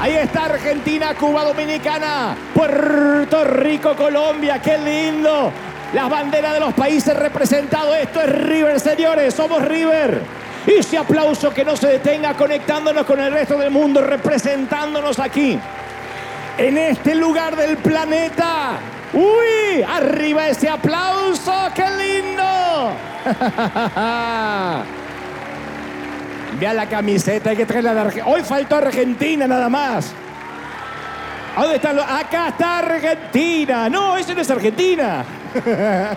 Ahí está Argentina, Cuba Dominicana, Puerto Rico, Colombia, qué lindo. Las banderas de los países representados. Esto es River, señores, somos River. Y ese aplauso que no se detenga conectándonos con el resto del mundo, representándonos aquí. En este lugar del planeta. ¡Uy! Arriba ese aplauso, qué lindo. Vea la camiseta, hay que traerla de Argentina. Hoy faltó Argentina nada más. ¿Dónde están los? Acá está Argentina. No, eso no es Argentina.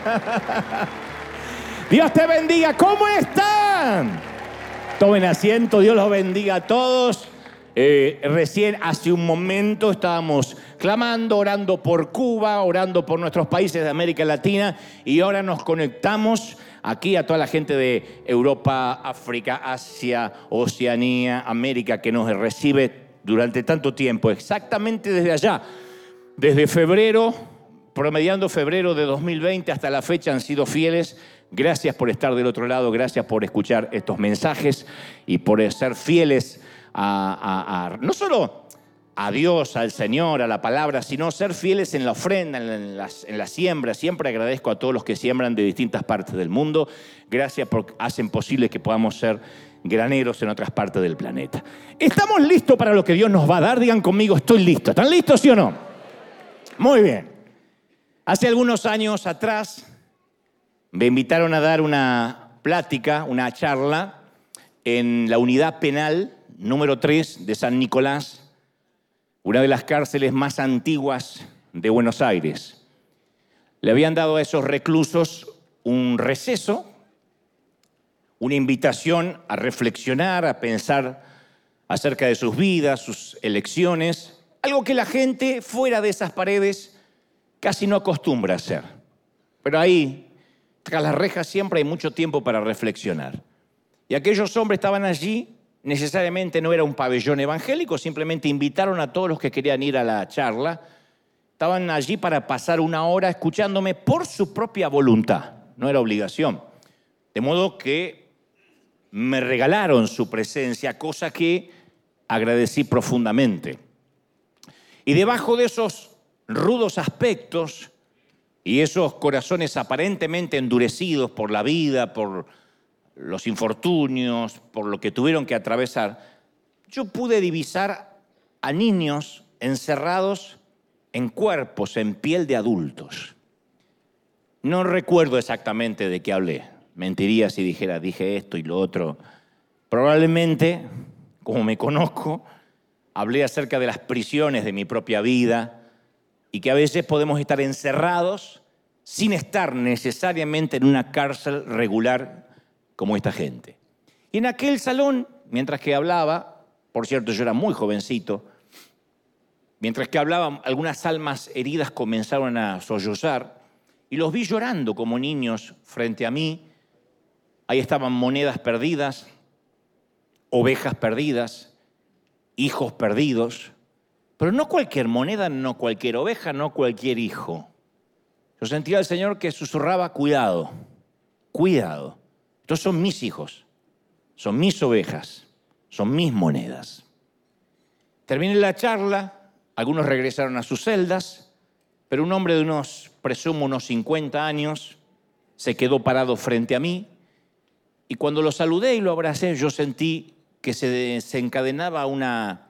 Dios te bendiga. ¿Cómo están? Tomen asiento. Dios los bendiga a todos. Eh, recién hace un momento estábamos clamando, orando por Cuba, orando por nuestros países de América Latina y ahora nos conectamos aquí a toda la gente de Europa, África, Asia, Oceanía, América que nos recibe durante tanto tiempo, exactamente desde allá, desde febrero, promediando febrero de 2020 hasta la fecha han sido fieles. Gracias por estar del otro lado, gracias por escuchar estos mensajes y por ser fieles no solo a Dios, al Señor, a la palabra, sino ser fieles en la ofrenda, en en la siembra. Siempre agradezco a todos los que siembran de distintas partes del mundo. Gracias porque hacen posible que podamos ser graneros en otras partes del planeta. ¿Estamos listos para lo que Dios nos va a dar? Digan conmigo, estoy listo. ¿Están listos, sí o no? Muy bien. Hace algunos años atrás me invitaron a dar una plática, una charla en la unidad penal número 3 de San Nicolás, una de las cárceles más antiguas de Buenos Aires. Le habían dado a esos reclusos un receso, una invitación a reflexionar, a pensar acerca de sus vidas, sus elecciones, algo que la gente fuera de esas paredes casi no acostumbra a hacer. Pero ahí, tras las rejas, siempre hay mucho tiempo para reflexionar. Y aquellos hombres estaban allí, necesariamente no era un pabellón evangélico, simplemente invitaron a todos los que querían ir a la charla. Estaban allí para pasar una hora escuchándome por su propia voluntad, no era obligación. De modo que me regalaron su presencia, cosa que agradecí profundamente. Y debajo de esos rudos aspectos y esos corazones aparentemente endurecidos por la vida, por los infortunios, por lo que tuvieron que atravesar, yo pude divisar a niños encerrados en cuerpos, en piel de adultos. No recuerdo exactamente de qué hablé. Mentiría si dijera, dije esto y lo otro. Probablemente, como me conozco, hablé acerca de las prisiones de mi propia vida y que a veces podemos estar encerrados sin estar necesariamente en una cárcel regular como esta gente. Y en aquel salón, mientras que hablaba, por cierto, yo era muy jovencito, mientras que hablaba, algunas almas heridas comenzaron a sollozar y los vi llorando como niños frente a mí. Ahí estaban monedas perdidas, ovejas perdidas, hijos perdidos, pero no cualquier moneda, no cualquier oveja, no cualquier hijo. Yo sentía al Señor que susurraba, cuidado, cuidado. Son mis hijos, son mis ovejas, son mis monedas. Terminé la charla, algunos regresaron a sus celdas, pero un hombre de unos, presumo, unos 50 años, se quedó parado frente a mí y cuando lo saludé y lo abracé, yo sentí que se desencadenaba una,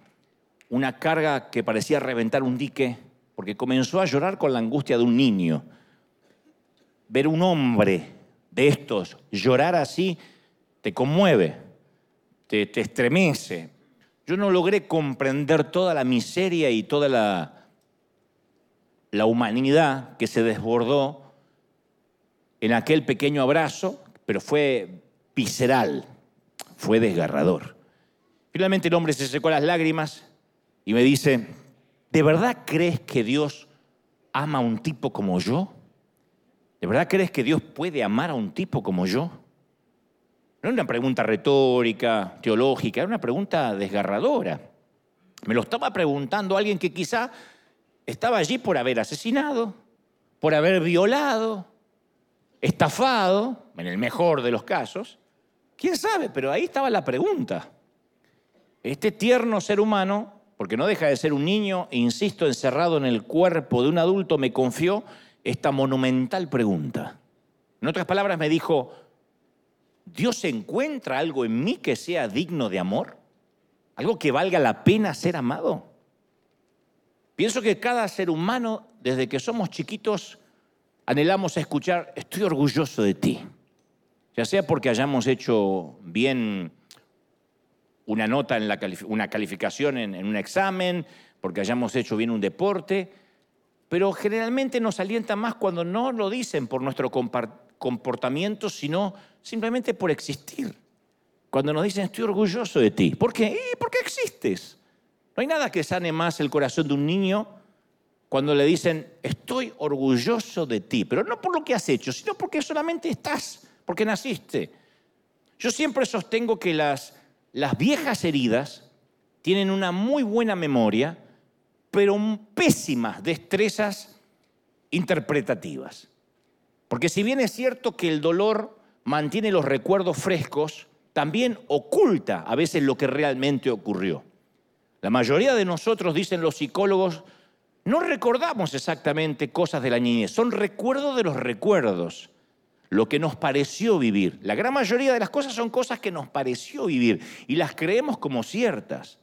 una carga que parecía reventar un dique, porque comenzó a llorar con la angustia de un niño. Ver un hombre de estos llorar así te conmueve, te, te estremece. Yo no logré comprender toda la miseria y toda la, la humanidad que se desbordó en aquel pequeño abrazo, pero fue visceral, fue desgarrador. Finalmente el hombre se secó las lágrimas y me dice, ¿de verdad crees que Dios ama a un tipo como yo? ¿De verdad crees que Dios puede amar a un tipo como yo? No era una pregunta retórica, teológica, era una pregunta desgarradora. Me lo estaba preguntando alguien que quizá estaba allí por haber asesinado, por haber violado, estafado, en el mejor de los casos. ¿Quién sabe? Pero ahí estaba la pregunta. Este tierno ser humano, porque no deja de ser un niño, insisto, encerrado en el cuerpo de un adulto, me confió esta monumental pregunta. En otras palabras, me dijo, ¿Dios encuentra algo en mí que sea digno de amor? ¿Algo que valga la pena ser amado? Pienso que cada ser humano, desde que somos chiquitos, anhelamos escuchar, estoy orgulloso de ti. Ya sea porque hayamos hecho bien una nota en la una calificación en, en un examen, porque hayamos hecho bien un deporte, pero generalmente nos alienta más cuando no lo dicen por nuestro comportamiento, sino simplemente por existir. Cuando nos dicen, estoy orgulloso de ti. ¿Por qué? ¿Y ¿Por qué existes? No hay nada que sane más el corazón de un niño cuando le dicen, estoy orgulloso de ti, pero no por lo que has hecho, sino porque solamente estás, porque naciste. Yo siempre sostengo que las viejas heridas tienen una muy buena memoria, pero pésimas destrezas interpretativas. Porque si bien es cierto que el dolor mantiene los recuerdos frescos, también oculta a veces lo que realmente ocurrió. La mayoría de nosotros, dicen los psicólogos, no recordamos exactamente cosas de la niñez, son recuerdos de los recuerdos, lo que nos pareció vivir. La gran mayoría de las cosas son cosas que nos pareció vivir y las creemos como ciertas.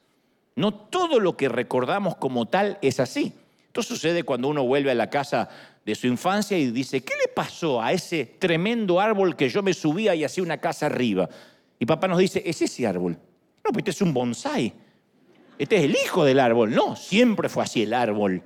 No todo lo que recordamos como tal es así. Esto sucede cuando uno vuelve a la casa de su infancia y dice, ¿qué le pasó a ese tremendo árbol que yo me subía y hacía una casa arriba? Y papá nos dice, es ese árbol. No, pues este es un bonsai. Este es el hijo del árbol. No, siempre fue así el árbol.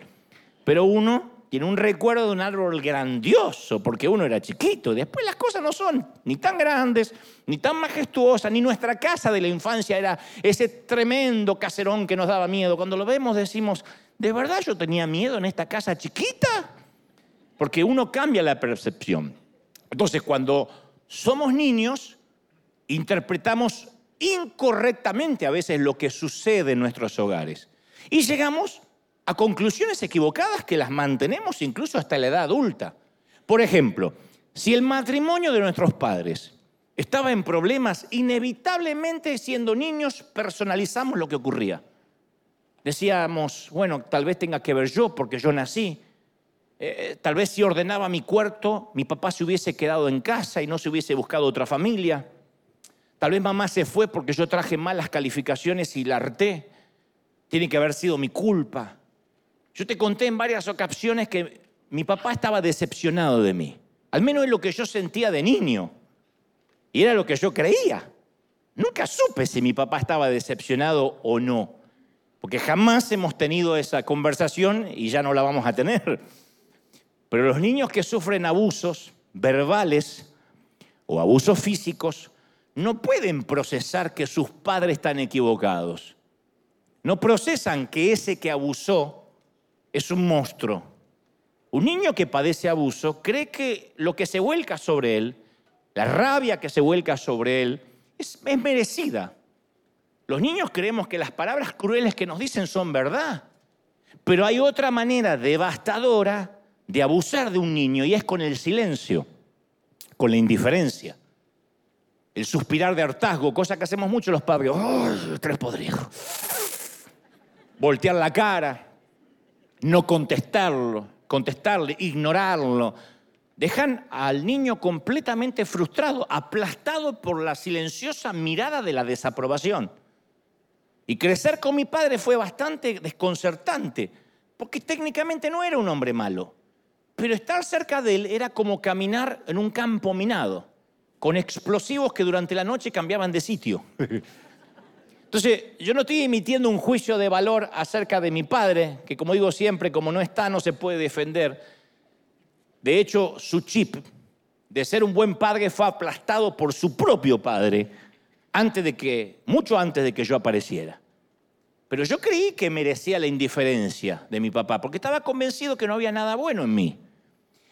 Pero uno tiene un recuerdo de un árbol grandioso, porque uno era chiquito. Después las cosas no son ni tan grandes, ni tan majestuosas, ni nuestra casa de la infancia era ese tremendo caserón que nos daba miedo. Cuando lo vemos decimos, ¿de verdad yo tenía miedo en esta casa chiquita? Porque uno cambia la percepción. Entonces, cuando somos niños, interpretamos incorrectamente a veces lo que sucede en nuestros hogares. Y llegamos a conclusiones equivocadas que las mantenemos incluso hasta la edad adulta. Por ejemplo, si el matrimonio de nuestros padres estaba en problemas, inevitablemente siendo niños personalizamos lo que ocurría. Decíamos, bueno, tal vez tenga que ver yo porque yo nací. Eh, tal vez si ordenaba mi cuarto, mi papá se hubiese quedado en casa y no se hubiese buscado otra familia. Tal vez mamá se fue porque yo traje malas calificaciones y la harté. Tiene que haber sido mi culpa. Yo te conté en varias ocasiones que mi papá estaba decepcionado de mí. Al menos es lo que yo sentía de niño. Y era lo que yo creía. Nunca supe si mi papá estaba decepcionado o no. Porque jamás hemos tenido esa conversación y ya no la vamos a tener. Pero los niños que sufren abusos verbales o abusos físicos no pueden procesar que sus padres están equivocados. No procesan que ese que abusó es un monstruo. Un niño que padece abuso cree que lo que se vuelca sobre él, la rabia que se vuelca sobre él, es, merecida. Los niños creemos que las palabras crueles que nos dicen son verdad, pero hay otra manera devastadora de abusar de un niño y es con el silencio, con la indiferencia el suspirar de hartazgo, cosa que hacemos mucho los padres. ¡Ay, tres podridos! Voltear la cara, no contestarlo, contestarle, ignorarlo. Dejan al niño completamente frustrado, aplastado por la silenciosa mirada de la desaprobación. Y crecer con mi padre fue bastante desconcertante, porque técnicamente no era un hombre malo, pero estar cerca de él era como caminar en un campo minado con explosivos que durante la noche cambiaban de sitio. Entonces, yo no estoy emitiendo un juicio de valor acerca de mi padre, que como digo siempre, como no está, no se puede defender. De hecho, su chip de ser un buen padre fue aplastado por su propio padre antes de que, mucho antes de que yo apareciera. Pero yo creí que merecía la indiferencia de mi papá, porque estaba convencido que no había nada bueno en mí.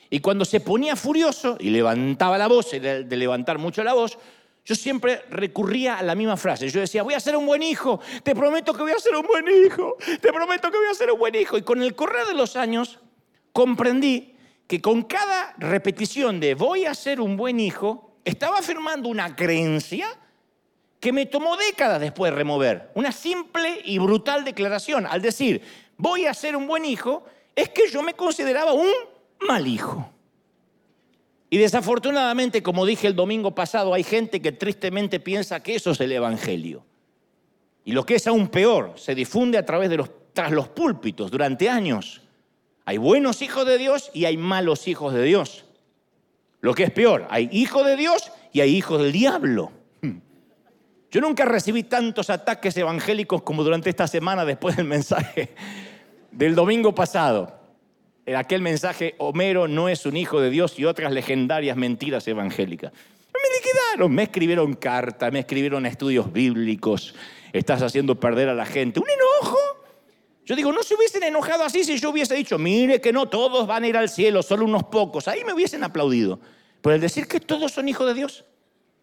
Y cuando se ponía furioso y levantaba la voz, de levantar mucho la voz, yo siempre recurría a la misma frase. Yo decía, voy a ser un buen hijo, te prometo que voy a ser un buen hijo, te prometo que voy a ser un buen hijo. Y con el correr de los años comprendí que con cada repetición de voy a ser un buen hijo, estaba afirmando una creencia que me tomó décadas después de remover. Una simple y brutal declaración. Al decir, voy a ser un buen hijo, es que yo me consideraba un mal hijo. Y desafortunadamente, como dije el domingo pasado, hay gente que tristemente piensa que eso es el Evangelio. Y lo que es aún peor, se difunde a través de los, tras los púlpitos durante años. Hay buenos hijos de Dios y hay malos hijos de Dios. Lo que es peor, hay hijos de Dios y hay hijos del diablo. Yo nunca recibí tantos ataques evangélicos como durante esta semana después del mensaje del domingo pasado. En aquel mensaje, Homero no es un hijo de Dios y otras legendarias mentiras evangélicas. Me liquidaron, me escribieron cartas, me escribieron estudios bíblicos, estás haciendo perder a la gente. Un enojo. Yo digo, no se hubiesen enojado así si yo hubiese dicho, mire que no todos van a ir al cielo, solo unos pocos. Ahí me hubiesen aplaudido. Pero el decir que todos son hijos de Dios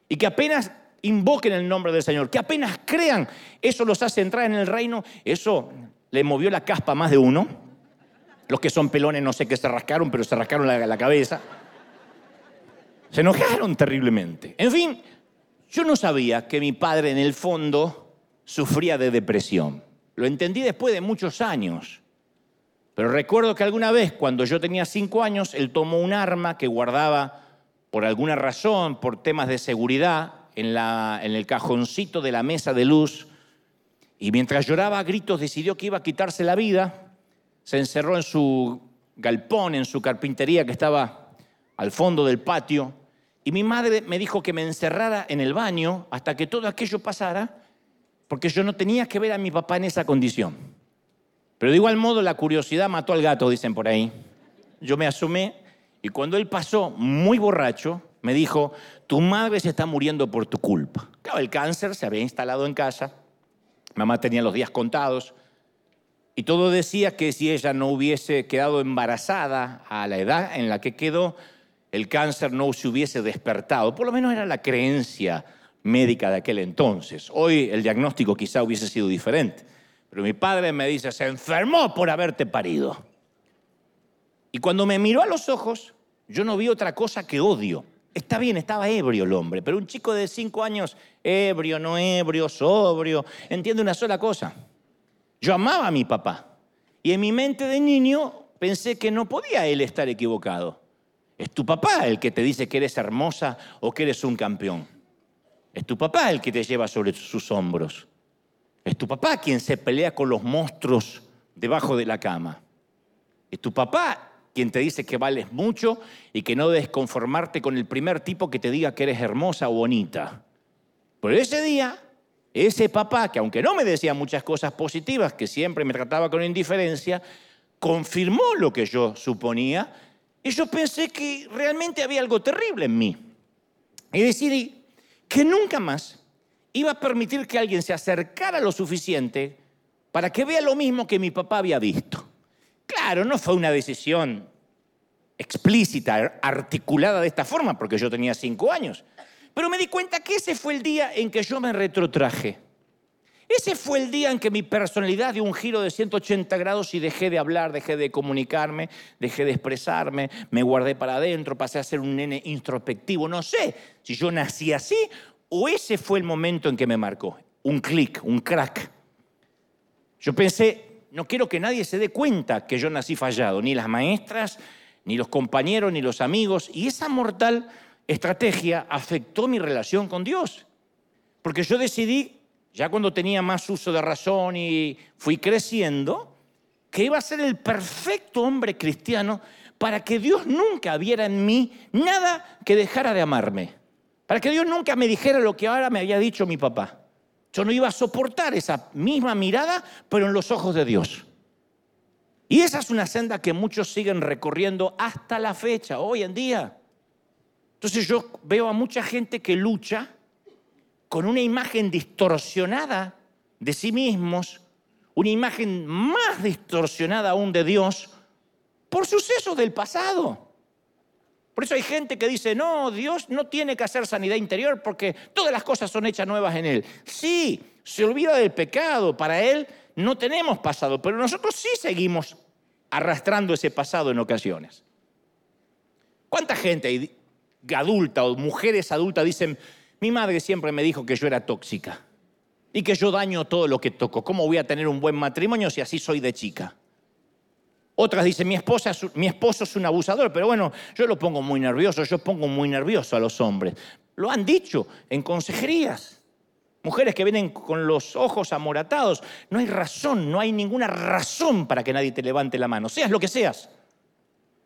y que apenas invoquen el nombre del Señor, que apenas crean, eso los hace entrar en el reino, eso le movió la caspa a más de uno. Los que son pelones no sé qué se rascaron, pero se rascaron la, cabeza. Se enojaron terriblemente. En fin, yo no sabía que mi padre en el fondo sufría de depresión. Lo entendí después de muchos años. Pero recuerdo que alguna vez, cuando yo tenía cinco años, él tomó un arma que guardaba por alguna razón, por temas de seguridad, en, en el cajoncito de la mesa de luz. Y mientras lloraba a gritos, decidió que iba a quitarse la vida. Se encerró en su galpón, en su carpintería que estaba al fondo del patio. Y mi madre me dijo que me encerrara en el baño hasta que todo aquello pasara, porque yo no tenía que ver a mi papá en esa condición. Pero de igual modo la curiosidad mató al gato, dicen por ahí. Yo me asomé y cuando él pasó muy borracho, me dijo, tu madre se está muriendo por tu culpa. Claro, el cáncer se había instalado en casa, mamá tenía los días contados, y todo decía que si ella no hubiese quedado embarazada a la edad en la que quedó, el cáncer no se hubiese despertado. Por lo menos era la creencia médica de aquel entonces. Hoy el diagnóstico quizá hubiese sido diferente. Pero mi padre me dice, se enfermó por haberte parido. Y cuando me miró a los ojos, yo no vi otra cosa que odio. Está bien, estaba ebrio el hombre, pero un chico de cinco años, ebrio, no ebrio, sobrio, entiende una sola cosa. Yo amaba a mi papá y en mi mente de niño pensé que no podía él estar equivocado. Es tu papá el que te dice que eres hermosa o que eres un campeón. Es tu papá el que te lleva sobre sus hombros. Es tu papá quien se pelea con los monstruos debajo de la cama. Es tu papá quien te dice que vales mucho y que no debes conformarte con el primer tipo que te diga que eres hermosa o bonita. Pero ese día, ese papá, que aunque no me decía muchas cosas positivas, que siempre me trataba con indiferencia, confirmó lo que yo suponía y yo pensé que realmente había algo terrible en mí. Y decidí que nunca más iba a permitir que alguien se acercara lo suficiente para que vea lo mismo que mi papá había visto. Claro, no fue una decisión explícita, articulada de esta forma, porque yo tenía cinco años. Pero me di cuenta que ese fue el día en que yo me retrotraje. Ese fue el día en que mi personalidad dio un giro de 180 grados y dejé de hablar, dejé de comunicarme, dejé de expresarme, me guardé para adentro, pasé a ser un nene introspectivo. No sé si yo nací así o ese fue el momento en que me marcó. Un clic, un crack. Yo pensé, no quiero que nadie se dé cuenta que yo nací fallado, ni las maestras, ni los compañeros, ni los amigos. Y esa mortal estrategia afectó mi relación con Dios. Porque yo decidí, ya cuando tenía más uso de razón y fui creciendo, que iba a ser el perfecto hombre cristiano para que Dios nunca viera en mí nada que dejara de amarme. Para que Dios nunca me dijera lo que ahora me había dicho mi papá. Yo no iba a soportar esa misma mirada, pero en los ojos de Dios. Y esa es una senda que muchos siguen recorriendo hasta la fecha, hoy en día. Entonces yo veo a mucha gente que lucha con una imagen distorsionada de sí mismos, una imagen más distorsionada aún de Dios, por sucesos del pasado. Por eso hay gente que dice, no, Dios no tiene que hacer sanidad interior porque todas las cosas son hechas nuevas en Él. Sí, se olvida del pecado. Para Él no tenemos pasado, pero nosotros sí seguimos arrastrando ese pasado en ocasiones. ¿Cuánta gente adulta o mujeres adultas dicen, mi madre siempre me dijo que yo era tóxica y que yo daño todo lo que toco? ¿Cómo voy a tener un buen matrimonio si así soy de chica? Otras dicen, mi, esposa, mi esposo es un abusador, pero bueno, yo lo pongo muy nervioso, yo pongo muy nervioso a los hombres. Lo han dicho en consejerías. Mujeres que vienen con los ojos amoratados. No hay razón, no hay ninguna razón para que nadie te levante la mano, seas lo que seas.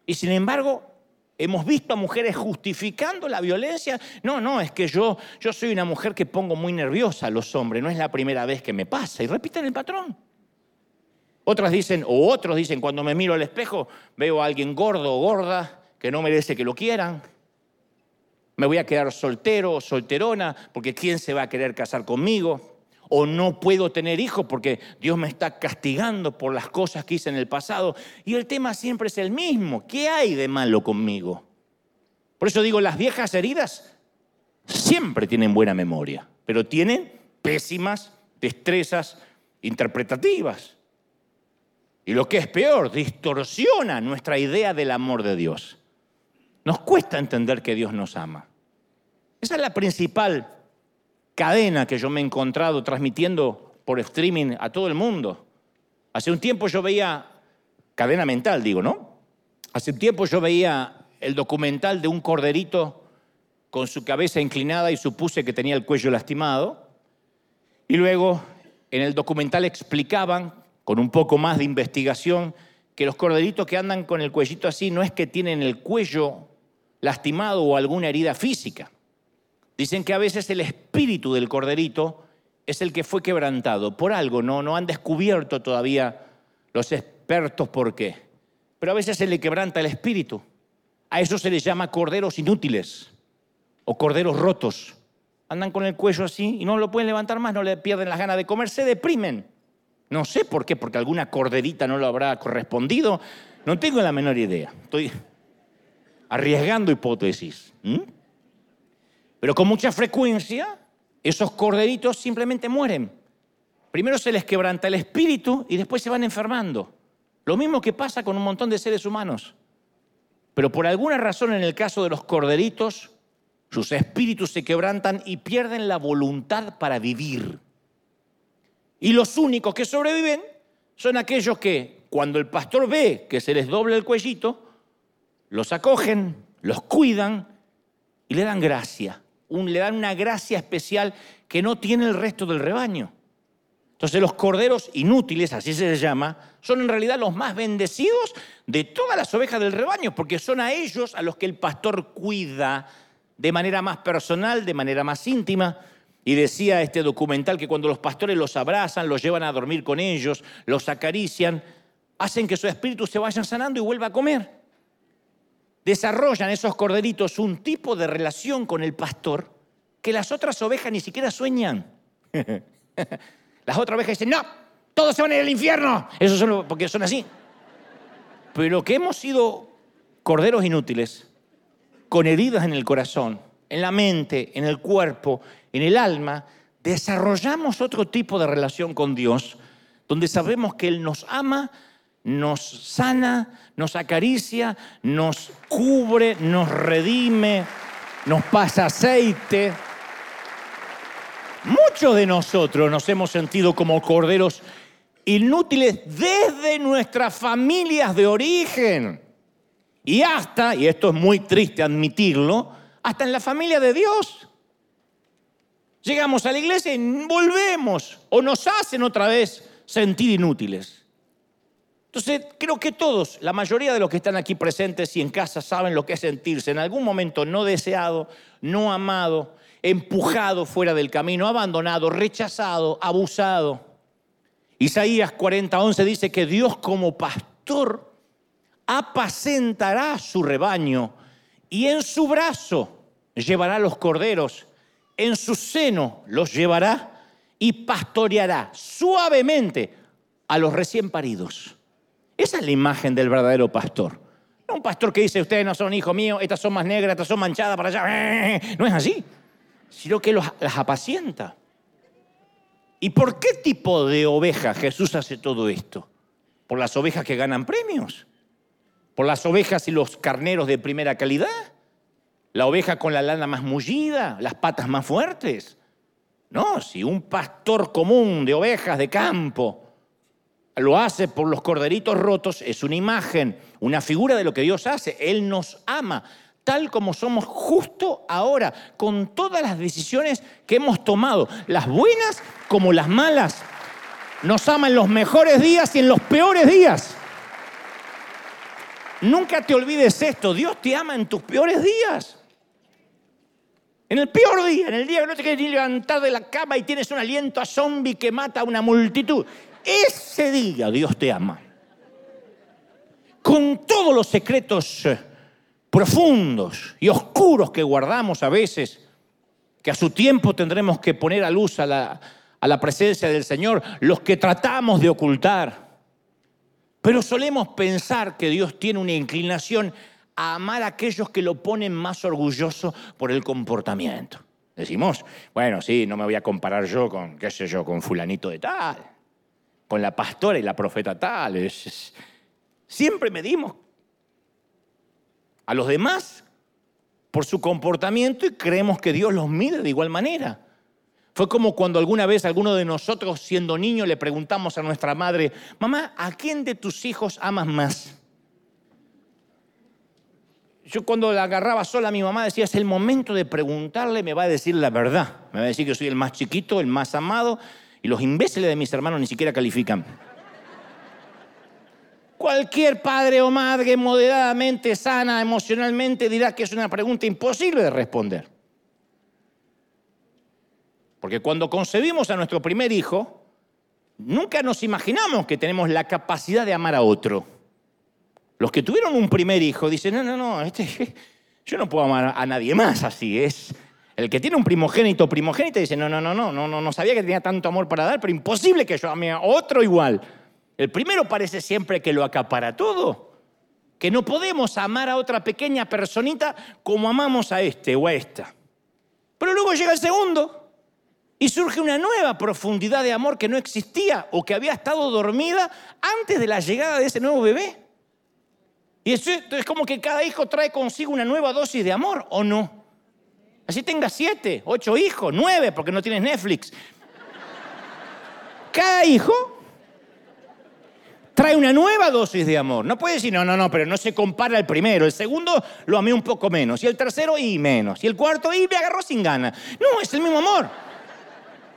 Y sin embargo, hemos visto a mujeres justificando la violencia. No, no, es que yo, yo soy una mujer que pongo muy nerviosa a los hombres, no es la primera vez que me pasa. Y repiten el patrón. Otras dicen, o otros dicen, cuando me miro al espejo, veo a alguien gordo o gorda que no merece que lo quieran. Me voy a quedar soltero o solterona porque ¿quién se va a querer casar conmigo? O no puedo tener hijos porque Dios me está castigando por las cosas que hice en el pasado. Y el tema siempre es el mismo. ¿Qué hay de malo conmigo? Por eso digo, las viejas heridas siempre tienen buena memoria, pero tienen pésimas destrezas interpretativas. Y lo que es peor, distorsiona nuestra idea del amor de Dios. Nos cuesta entender que Dios nos ama. Esa es la principal cadena que yo me he encontrado transmitiendo por streaming a todo el mundo. Hace un tiempo yo veía, cadena mental digo, ¿no? Hace un tiempo yo veía el documental de un corderito con su cabeza inclinada y supuse que tenía el cuello lastimado. Y luego en el documental explicaban con un poco más de investigación, que los corderitos que andan con el cuellito así no es que tienen el cuello lastimado o alguna herida física. Dicen que a veces el espíritu del corderito es el que fue quebrantado por algo, no, no han descubierto todavía los expertos por qué. Pero a veces se le quebranta el espíritu. A eso se les llama corderos inútiles o corderos rotos. Andan con el cuello así y no lo pueden levantar más, no le pierden las ganas de comer, se deprimen. No sé por qué, porque alguna corderita no lo habrá correspondido. No tengo la menor idea. Estoy arriesgando hipótesis. Pero con mucha frecuencia, esos corderitos simplemente mueren. Primero se les quebranta el espíritu y después se van enfermando. Lo mismo que pasa con un montón de seres humanos. Pero por alguna razón en el caso de los corderitos, sus espíritus se quebrantan y pierden la voluntad para vivir. Y los únicos que sobreviven son aquellos que cuando el pastor ve que se les doble el cuellito, los acogen, los cuidan y le dan gracia. Le dan una gracia especial que no tiene el resto del rebaño. Entonces los corderos inútiles, así se les llama, son en realidad los más bendecidos de todas las ovejas del rebaño, porque son a ellos a los que el pastor cuida de manera más personal, de manera más íntima. Y decía este documental que cuando los pastores los abrazan, los llevan a dormir con ellos, los acarician, hacen que su espíritu se vaya sanando y vuelva a comer. Desarrollan esos corderitos un tipo de relación con el pastor que las otras ovejas ni siquiera sueñan. las otras ovejas dicen, no, todos se van a ir al infierno. Eso solo porque son así. Pero que hemos sido corderos inútiles, con heridas en el corazón, en la mente, en el cuerpo, en el alma, desarrollamos otro tipo de relación con Dios, donde sabemos que Él nos ama, nos sana, nos acaricia, nos cubre, nos redime, nos pasa aceite. Muchos de nosotros nos hemos sentido como corderos inútiles desde nuestras familias de origen. Y hasta, y esto es muy triste admitirlo, hasta en la familia de Dios. Llegamos a la iglesia y volvemos o nos hacen otra vez sentir inútiles. Entonces, creo que todos, la mayoría de los que están aquí presentes y en casa saben lo que es sentirse en algún momento no deseado, no amado, empujado fuera del camino, abandonado, rechazado, abusado. Isaías 40:11 dice que Dios como pastor apacentará su rebaño y en su brazo llevará los corderos en su seno los llevará y pastoreará suavemente a los recién paridos. Esa es la imagen del verdadero pastor. No No pastor que dice, ustedes no son hijos míos, estas son más negras, estas son manchadas para allá. No es así, sino que las apacienta. ¿Y por qué tipo de oveja Jesús hace todo esto? ¿Por las ovejas que ganan premios? ¿Por las ovejas y los carneros de primera calidad? ¿La oveja con la lana más mullida? ¿Las patas más fuertes? No, si un pastor común de ovejas de campo lo hace por los corderitos rotos, es una imagen, una figura de lo que Dios hace. Él nos ama tal como somos justo ahora, con todas las decisiones que hemos tomado, las buenas como las malas. Nos ama en los mejores días y en los peores días. Nunca te olvides esto, Dios te ama en tus peores días. En el peor día, en el día que no te quieres ni levantar de la cama y tienes un aliento a zombie que mata a una multitud. Ese día Dios te ama. Con todos los secretos eh, profundos y oscuros que guardamos a veces, que a su tiempo tendremos que poner a luz a la, presencia del Señor, los que tratamos de ocultar. Pero solemos pensar que Dios tiene una inclinación a amar a aquellos que lo ponen más orgulloso por el comportamiento. Decimos, bueno, sí, no me voy a comparar yo con, qué sé yo, con fulanito de tal, con la pastora y la profeta tal. siempre medimos a los demás por su comportamiento y creemos que Dios los mide de igual manera. Fue como cuando alguna vez alguno de nosotros, siendo niño, le preguntamos a nuestra madre, mamá, ¿a quién de tus hijos amas más? Yo cuando la agarraba sola a mi mamá decía, es el momento de preguntarle, me va a decir la verdad. Me va a decir que soy el más chiquito, el más amado, y los imbéciles de mis hermanos ni siquiera califican. Cualquier padre o madre moderadamente sana emocionalmente dirá que es una pregunta imposible de responder. Porque cuando concebimos a nuestro primer hijo, nunca nos imaginamos que tenemos la capacidad de amar a otro. Los que tuvieron un primer hijo dicen, no, no, no, este, yo no puedo amar a nadie más así. Es el que tiene un primogénito primogénito dice, no, no, no, no, no, no, no sabía que tenía tanto amor para dar, pero imposible que yo ame a otro igual. El primero parece siempre que lo acapara todo, que no podemos amar a otra pequeña personita como amamos a este o a esta. Pero luego llega el segundo y surge una nueva profundidad de amor que no existía o que había estado dormida antes de la llegada de ese nuevo bebé. Y eso es como que cada hijo trae consigo una nueva dosis de amor, ¿o no? Así tenga siete, ocho hijos, nueve, porque no tienes Netflix. Cada hijo trae una nueva dosis de amor. No puede decir, no, no, no, pero no se compara el primero. El segundo lo amé un poco menos. Y el tercero, y menos. Y el cuarto, y me agarró sin gana. No, es el mismo amor.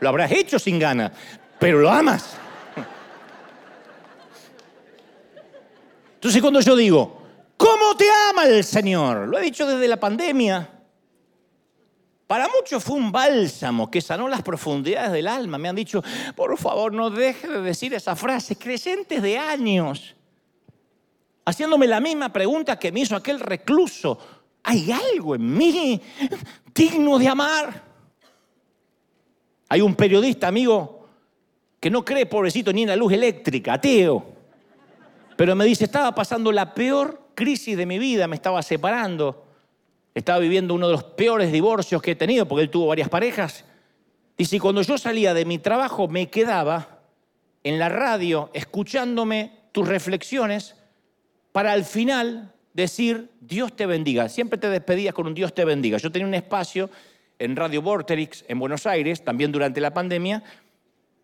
Lo habrás hecho sin gana, pero lo amas. Entonces cuando yo digo, ¿cómo te ama el Señor? Lo he dicho desde la pandemia. Para muchos fue un bálsamo que sanó las profundidades del alma. Me han dicho, por favor, no deje de decir esa frase. Creyentes de años, haciéndome la misma pregunta que me hizo aquel recluso. ¿Hay algo en mí digno de amar? Hay un periodista, amigo, que no cree, pobrecito, ni en la luz eléctrica, ateo. Pero me dice, estaba pasando la peor crisis de mi vida, me estaba separando estaba viviendo uno de los peores divorcios que he tenido, porque él tuvo varias parejas. Dice, y cuando yo salía de mi trabajo me quedaba en la radio escuchándome tus reflexiones para al final decir, Dios te bendiga. Siempre te despedías con un Dios te bendiga. Yo tenía un espacio en Radio Vorterix en Buenos Aires, también durante la pandemia,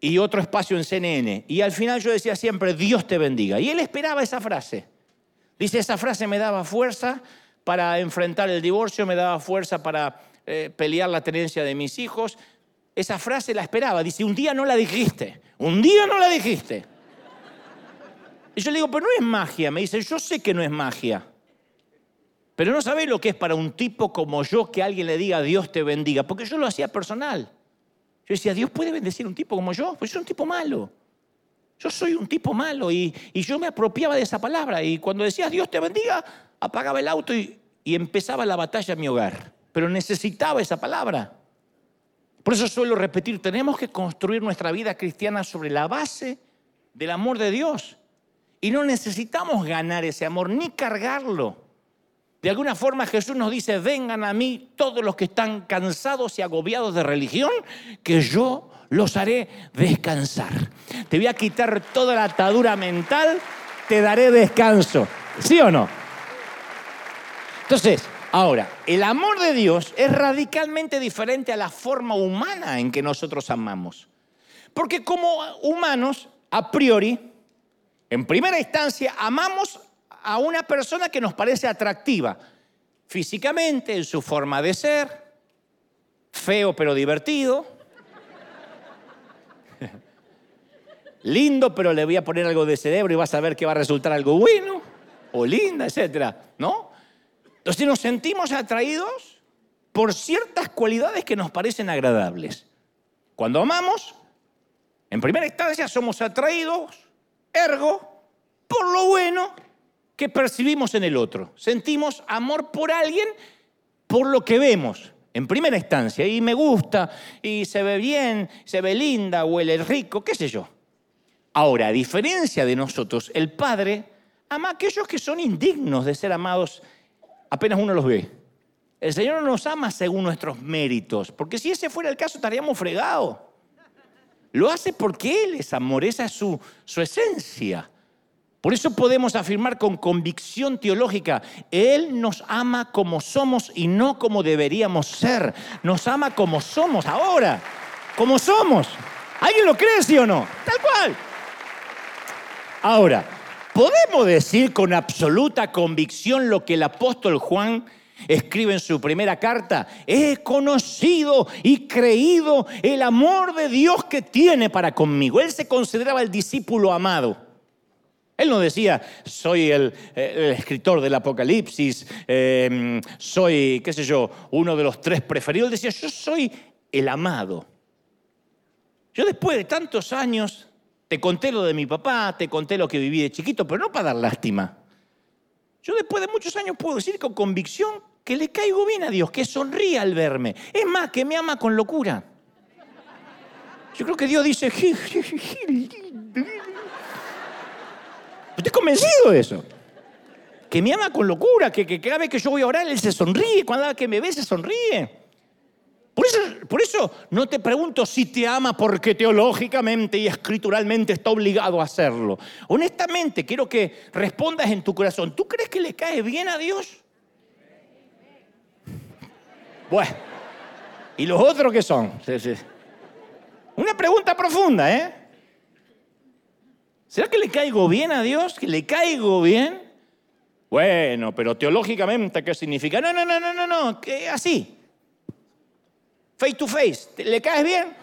y otro espacio en CNN. Y al final yo decía siempre, Dios te bendiga. Y él esperaba esa frase. Dice, esa frase me daba fuerza para enfrentar el divorcio, me daba fuerza para eh, pelear la tenencia de mis hijos. Esa frase la esperaba. Dice, un día no la dijiste, un día no la dijiste. Y yo le digo, pero no es magia. Me dice, yo sé que no es magia. Pero no sabéis lo que es para un tipo como yo que alguien le diga Dios te bendiga, porque yo lo hacía personal. Yo decía, Dios puede bendecir un tipo como yo, pues yo soy un tipo malo. Yo soy un tipo malo y, y yo me apropiaba de esa palabra. Y cuando decías Dios te bendiga, apagaba el auto y, empezaba la batalla en mi hogar. Pero necesitaba esa palabra. Por eso suelo repetir, tenemos que construir nuestra vida cristiana sobre la base del amor de Dios. Y no necesitamos ganar ese amor ni cargarlo. De alguna forma Jesús nos dice, vengan a mí todos los que están cansados y agobiados de religión, que yo los haré descansar. Te voy a quitar toda la atadura mental, te daré descanso. ¿Sí o no? Entonces, ahora, el amor de Dios es radicalmente diferente a la forma humana en que nosotros amamos. Porque como humanos, a priori, en primera instancia, amamos a una persona que nos parece atractiva, físicamente, en su forma de ser, feo pero divertido, lindo pero le voy a poner algo de cerebro y vas a ver que va a resultar algo bueno, o linda, etc. ¿No? Entonces nos sentimos atraídos por ciertas cualidades que nos parecen agradables. Cuando amamos, en primera instancia somos atraídos, ergo, por lo bueno que percibimos en el otro. Sentimos amor por alguien por lo que vemos, en primera instancia, y me gusta, y se ve bien, se ve linda, huele rico, qué sé yo. Ahora, a diferencia de nosotros, el Padre ama a aquellos que son indignos de ser amados apenas uno los ve. El Señor no nos ama según nuestros méritos, porque si ese fuera el caso estaríamos fregados. Lo hace porque Él es amor, esa es su, su esencia. Por eso podemos afirmar con convicción teológica, Él nos ama como somos y no como deberíamos ser. Nos ama como somos ahora, como somos. ¿Alguien lo cree, sí o no? Tal cual. Ahora, podemos decir con absoluta convicción lo que el apóstol Juan escribe en su primera carta, he conocido y creído el amor de Dios que tiene para conmigo. Él se consideraba el discípulo amado. Él no decía, soy el, escritor del Apocalipsis, em, soy, qué sé yo, uno de los tres preferidos. Él decía, yo soy el amado. Yo después de tantos años, te conté lo de mi papá, te conté lo que viví de chiquito, pero no para dar lástima. Yo después de muchos años puedo decir con convicción que le caigo bien a Dios, que sonríe al verme. Es más, que me ama con locura. Yo creo que Dios dice, Estoy convencido de eso. Que me ama con locura, que, cada vez que yo voy a orar, Él se sonríe, cada que me ve se sonríe. Por eso, no te pregunto si te ama porque teológicamente y escrituralmente está obligado a hacerlo. Honestamente, quiero que respondas en tu corazón. ¿Tú crees que le cae bien a Dios? Bueno, ¿y los otros qué son? Una pregunta profunda, ¿eh? ¿Será que le caigo bien a Dios? ¿Que le caigo bien? Bueno, pero teológicamente, ¿qué significa? No, no, no, no, no, no, que así. Face to face, ¿le caes bien?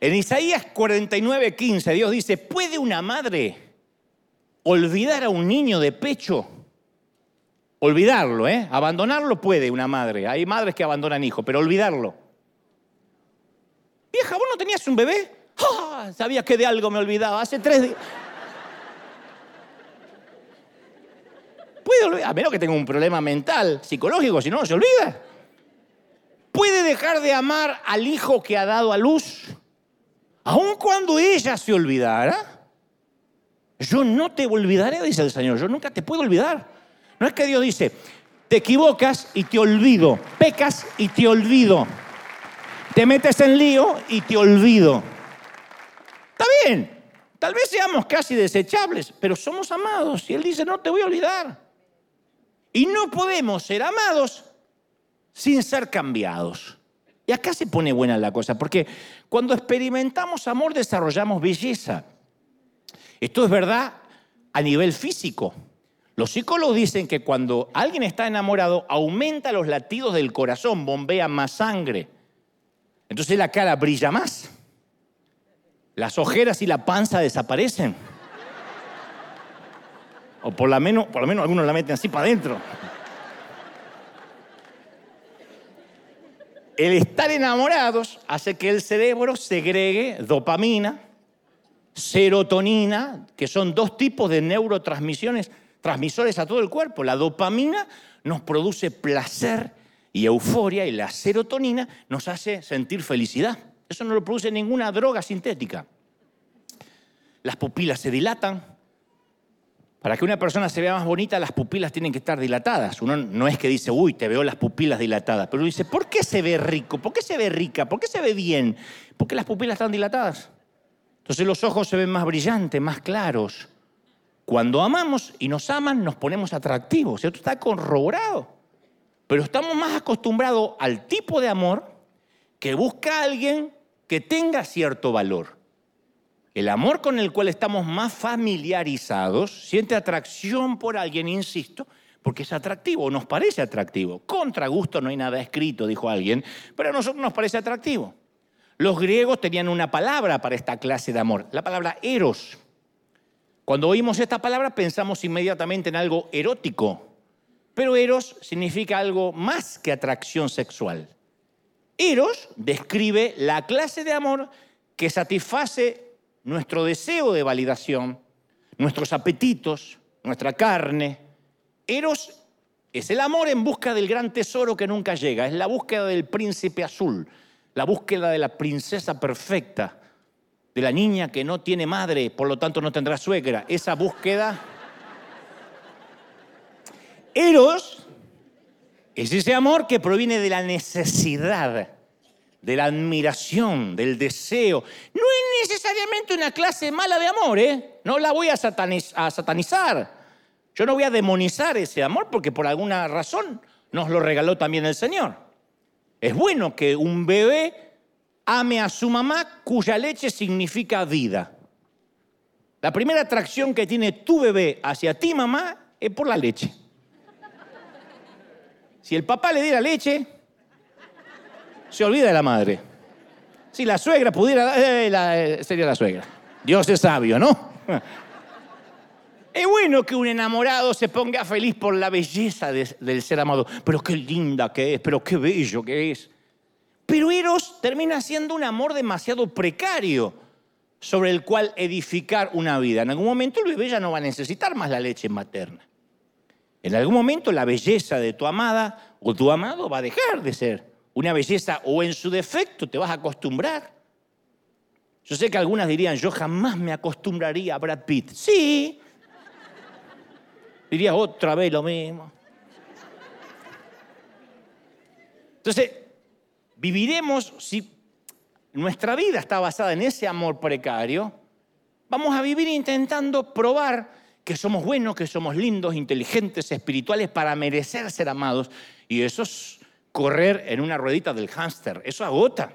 En Isaías 49, 15, Dios dice, ¿puede una madre olvidar a un niño de pecho? Olvidarlo, ¿eh? Abandonarlo puede una madre. Hay madres que abandonan hijos, pero olvidarlo. Vieja, ¿vos no tenías un bebé? ¡Ah! Sabía que de algo me olvidaba. Hace tres días. Puede olvidar, a menos que tenga un problema mental, psicológico, si no, se olvida. Puede dejar de amar al hijo que ha dado a luz, aun cuando ella se olvidara. Yo no te olvidaré, dice el Señor, yo nunca te puedo olvidar. No es que Dios dice, te equivocas y te olvido, pecas y te olvido. Te metes en lío y te olvido. Está bien, tal vez seamos casi desechables, pero somos amados. Y Él dice, no te voy a olvidar. Y no podemos ser amados sin ser cambiados. Y acá se pone buena la cosa, porque cuando experimentamos amor desarrollamos belleza. Esto es verdad a nivel físico. Los psicólogos dicen que cuando alguien está enamorado aumenta los latidos del corazón, bombea más sangre. Entonces la cara brilla más. Las ojeras y la panza desaparecen. O por lo menos, por lo menos algunos la meten así para adentro. El estar enamorados hace que el cerebro segregue dopamina, serotonina, que son dos tipos de neurotransmisiones, transmisores a todo el cuerpo. La dopamina nos produce placer y euforia y la serotonina nos hace sentir felicidad. Eso no lo produce ninguna droga sintética. Las pupilas se dilatan. Para que una persona se vea más bonita, las pupilas tienen que estar dilatadas. Uno no es que dice, uy, te veo las pupilas dilatadas, pero dice, ¿por qué se ve rico? ¿Por qué se ve rica? ¿Por qué se ve bien? Porque las pupilas están dilatadas. Entonces los ojos se ven más brillantes, más claros. Cuando amamos y nos aman, nos ponemos atractivos. Esto está corroborado. Pero estamos más acostumbrados al tipo de amor que busca a alguien que tenga cierto valor. El amor con el cual estamos más familiarizados siente atracción por alguien, insisto, porque es atractivo, nos parece atractivo. Contra gusto no hay nada escrito, dijo alguien, pero a nosotros nos parece atractivo. Los griegos tenían una palabra para esta clase de amor, la palabra eros. Cuando oímos esta palabra pensamos inmediatamente en algo erótico, pero eros significa algo más que atracción sexual. Eros describe la clase de amor que satisface nuestro deseo de validación, nuestros apetitos, nuestra carne. Eros es el amor en busca del gran tesoro que nunca llega, es la búsqueda del príncipe azul, la búsqueda de la princesa perfecta, de la niña que no tiene madre, por lo tanto no tendrá suegra. Esa búsqueda... Eros es ese amor que proviene de la necesidad de la admiración, del deseo. No es necesariamente una clase mala de amor, ¿eh? No la voy a, satanizar. Yo no voy a demonizar ese amor porque por alguna razón nos lo regaló también el Señor. Es bueno que un bebé ame a su mamá cuya leche significa vida. La primera atracción que tiene tu bebé hacia ti, mamá, es por la leche. Si el papá le diera leche, se olvida de la madre. Si la suegra pudiera, eh, eh, sería la suegra. Dios es sabio, ¿no? Es bueno que un enamorado se ponga feliz por la belleza del ser amado. Pero qué linda que es, pero qué bello que es. Pero Eros termina siendo un amor demasiado precario sobre el cual edificar una vida. En algún momento el bebé ya no va a necesitar más la leche materna. En algún momento la belleza de tu amada o tu amado va a dejar de ser una belleza o en su defecto te vas a acostumbrar. Yo sé que algunas dirían, yo jamás me acostumbraría a Brad Pitt. Sí. Diría otra vez lo mismo. Entonces, viviremos, si nuestra vida está basada en ese amor precario, vamos a vivir intentando probar que somos buenos, que somos lindos, inteligentes, espirituales para merecer ser amados. Y eso es correr en una ruedita del hámster. Eso agota.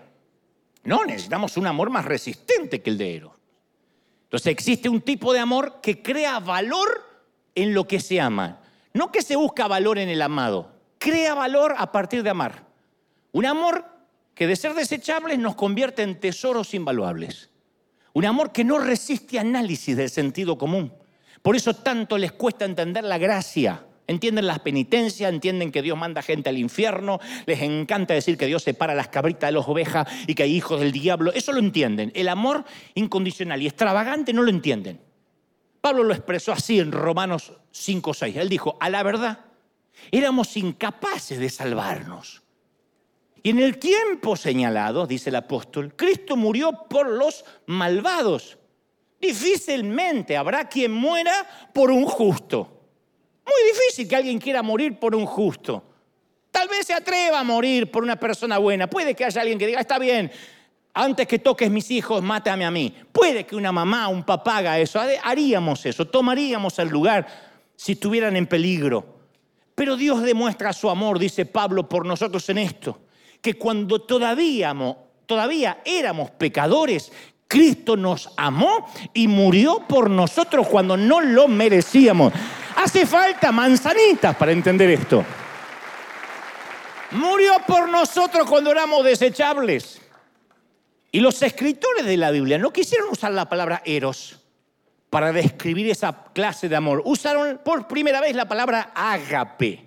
No, necesitamos un amor más resistente que el de Eros. Entonces existe un tipo de amor que crea valor en lo que se ama. No que se busca valor en el amado, crea valor a partir de amar. Un amor que de ser desechable nos convierte en tesoros invaluables. Un amor que no resiste análisis del sentido común. Por eso tanto les cuesta entender la gracia Entienden las penitencias, entienden que Dios manda gente al infierno, les encanta decir que Dios separa las cabritas de las ovejas y que hay hijos del diablo. Eso lo entienden. El amor incondicional y extravagante no lo entienden. Pablo lo expresó así en Romanos 5:6. Él dijo, a la verdad, éramos incapaces de salvarnos. Y en el tiempo señalado, dice el apóstol, Cristo murió por los malvados. Difícilmente habrá quien muera por un justo. Muy difícil que alguien quiera morir por un justo. Tal vez se atreva a morir por una persona buena. Puede que haya alguien que diga, está bien, antes que toques mis hijos, mátame a mí. Puede que una mamá, un papá haga eso. Haríamos eso, tomaríamos el lugar si estuvieran en peligro. Pero Dios demuestra su amor, dice Pablo, por nosotros en esto. Que cuando todavía, todavía éramos pecadores, Cristo nos amó y murió por nosotros cuando no lo merecíamos. Hace falta manzanitas para entender esto. Murió por nosotros cuando éramos desechables. Y los escritores de la Biblia no quisieron usar la palabra eros para describir esa clase de amor. Usaron por primera vez la palabra ágape.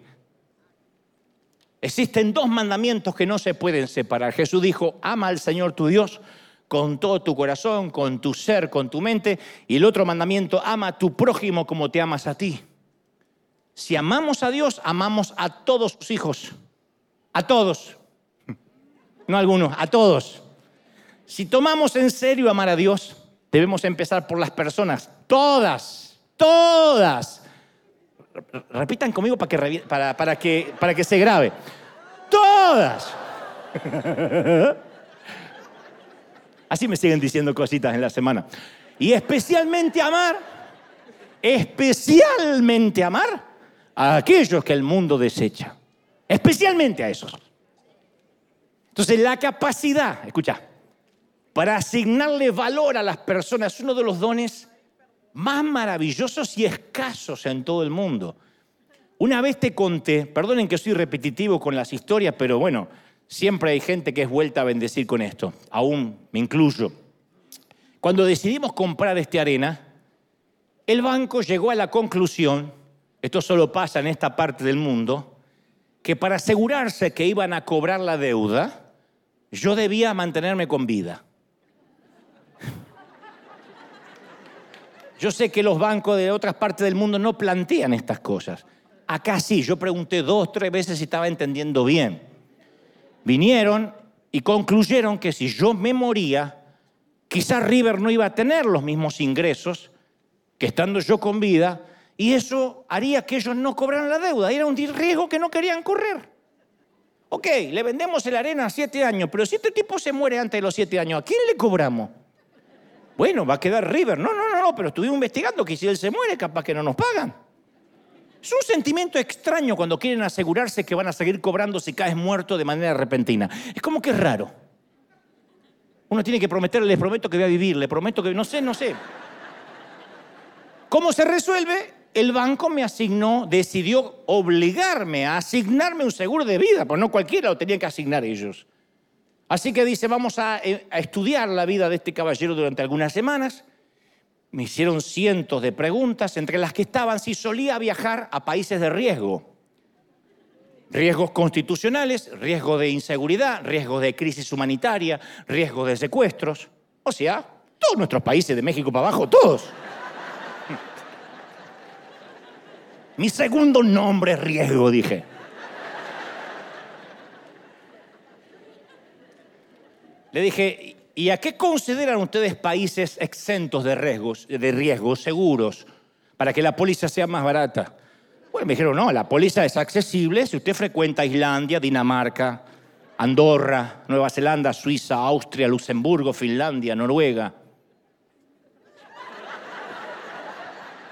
Existen dos mandamientos que no se pueden separar. Jesús dijo, ama al Señor tu Dios con todo tu corazón, con tu ser, con tu mente. Y el otro mandamiento, ama a tu prójimo como te amas a ti. Si amamos a Dios, amamos a todos sus hijos. A todos. No a algunos, a todos. Si tomamos en serio amar a Dios, debemos empezar por las personas. Todas. Todas. Repitan conmigo para que, para, que, para que se grabe. Todas. Así me siguen diciendo cositas en la semana. Y especialmente amar, especialmente amar a aquellos que el mundo desecha. Especialmente a esos. Entonces la capacidad, escucha, para asignarle valor a las personas es uno de los dones más maravillosos y escasos en todo el mundo. Una vez te conté, perdonen que soy repetitivo con las historias, pero bueno, siempre hay gente que es vuelta a bendecir con esto, aún me incluyo. Cuando decidimos comprar este arena, el banco llegó a la conclusión, esto solo pasa en esta parte del mundo, que para asegurarse que iban a cobrar la deuda, yo debía mantenerme con vida. Yo sé que los bancos de otras partes del mundo no plantean estas cosas. Acá sí, yo pregunté dos, tres veces si estaba entendiendo bien. Vinieron y concluyeron que si yo me moría, quizás River no iba a tener los mismos ingresos que estando yo con vida, y eso haría que ellos no cobraran la deuda. Era un riesgo que no querían correr. Ok, le vendemos el arena a siete años, pero si este tipo se muere antes de los siete años, ¿a quién le cobramos? Bueno, va a quedar River. No, no, no, no, pero estuvimos investigando que si él se muere, capaz que no nos pagan. Es un sentimiento extraño cuando quieren asegurarse que van a seguir cobrando si caes muerto de manera repentina. Es como que es raro. Uno tiene que prometerle, les prometo que voy a vivir, le prometo que no sé, no sé. ¿Cómo se resuelve? El banco me asignó, decidió obligarme a asignarme un seguro de vida, pues no cualquiera lo tenían que asignar ellos. Así que dice, vamos eh, a, estudiar la vida de este caballero durante algunas semanas. Me hicieron cientos de preguntas, entre las que estaban si solía viajar a países de riesgo. Riesgos constitucionales, riesgo de inseguridad, riesgo de crisis humanitaria, riesgo de secuestros. O sea, todos nuestros países de México para abajo, todos. Mi segundo nombre es riesgo, dije. Le dije, ¿y a qué consideran ustedes países exentos de riesgos, de riesgos seguros, para que la póliza sea más barata? Bueno, me dijeron, no, la póliza es accesible si usted frecuenta Islandia, Dinamarca, Andorra, Nueva Zelanda, Suiza, Austria, Luxemburgo, Finlandia, Noruega.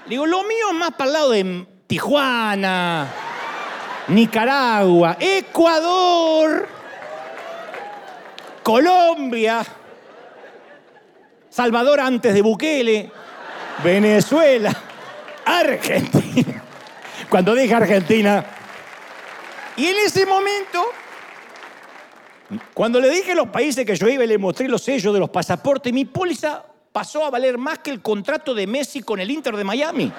Digo, lo mío es más para el lado de Tijuana, Nicaragua, Ecuador. Colombia, Salvador antes de Bukele, Venezuela, Argentina. Cuando dije Argentina, y en ese momento, cuando le dije los países que yo iba y le mostré los sellos de los pasaportes, mi póliza pasó a valer más que el contrato de Messi con el Inter de Miami.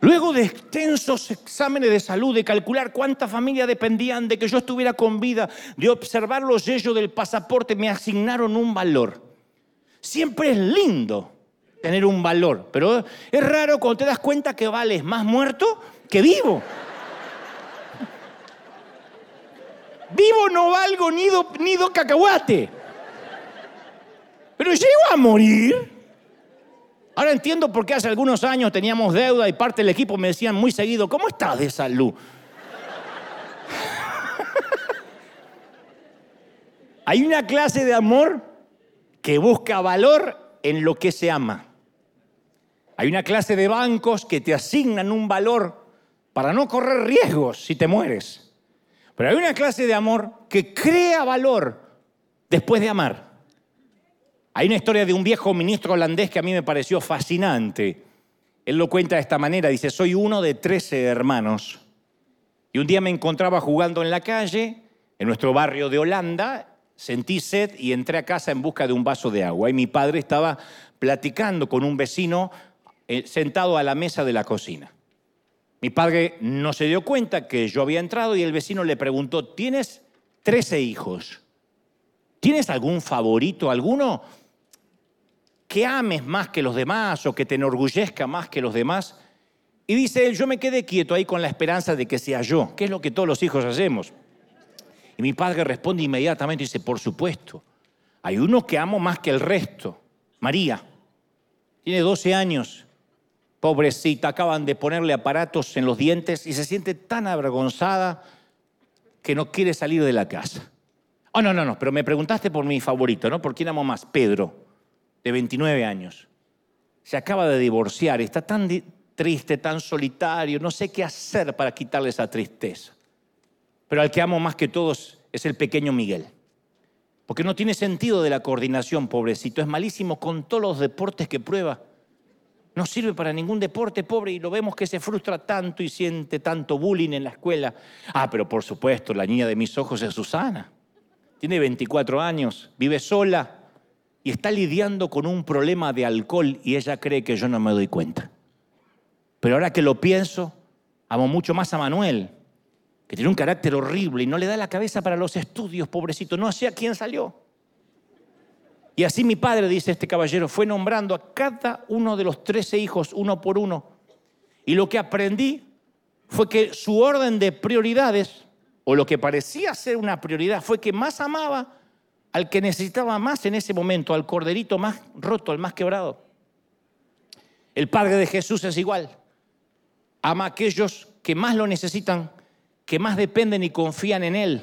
Luego de extensos exámenes de salud, de calcular cuántas familias dependían de que yo estuviera con vida, de observar los sellos del pasaporte, me asignaron un valor. Siempre es lindo tener un valor, pero es raro cuando te das cuenta que vales más muerto que vivo. Vivo no valgo nido, nido cacahuate. Pero llego a morir Ahora entiendo por qué hace algunos años teníamos deuda y parte del equipo me decían muy seguido, ¿cómo estás de salud? Hay una clase de amor que busca valor en lo que se ama. Hay una clase de bancos que te asignan un valor para no correr riesgos si te mueres. Pero hay una clase de amor que crea valor después de amar. Hay una historia de un viejo ministro holandés que a mí me pareció fascinante. Él lo cuenta de esta manera, dice, soy uno de trece hermanos. Y un día me encontraba jugando en la calle, en nuestro barrio de Holanda, sentí sed y entré a casa en busca de un vaso de agua. Y mi padre estaba platicando con un vecino eh, sentado a la mesa de la cocina. Mi padre no se dio cuenta que yo había entrado y el vecino le preguntó, ¿tienes trece hijos? ¿Tienes algún favorito, alguno? Que ames más que los demás o que te enorgullezca más que los demás. Y dice él, yo me quedé quieto ahí con la esperanza de que sea yo, que es lo que todos los hijos hacemos. Y mi padre responde inmediatamente y dice, por supuesto, hay uno que amo más que el resto, María. Tiene 12 años. Pobrecita, acaban de ponerle aparatos en los dientes y se siente tan avergonzada que no quiere salir de la casa. Oh, no, no, no, pero me preguntaste por mi favorito, ¿no? ¿Por quién amo más? Pedro, de 29 años. Se acaba de divorciar, está tan triste, tan solitario, no sé qué hacer para quitarle esa tristeza. Pero al que amo más que todos es el pequeño Miguel. Porque no tiene sentido de la coordinación, pobrecito. Es malísimo con todos los deportes que prueba. No sirve para ningún deporte, pobre, y lo vemos que se frustra tanto y siente tanto bullying en la escuela. Ah, pero por supuesto, la niña de mis ojos es Susana. Tiene 24 años, vive sola y está lidiando con un problema de alcohol y ella cree que yo no me doy cuenta. Pero ahora que lo pienso, amo mucho más a Manuel, que tiene un carácter horrible y no le da la cabeza para los estudios, pobrecito, no sé quién salió. Y así mi padre, dice este caballero, fue nombrando a cada uno de los trece hijos uno por uno. Y lo que aprendí fue que su orden de prioridades, o lo que parecía ser una prioridad, fue que más amaba al que necesitaba más en ese momento, al corderito más roto, al más quebrado. El Padre de Jesús es igual. Ama a aquellos que más lo necesitan, que más dependen y confían en Él.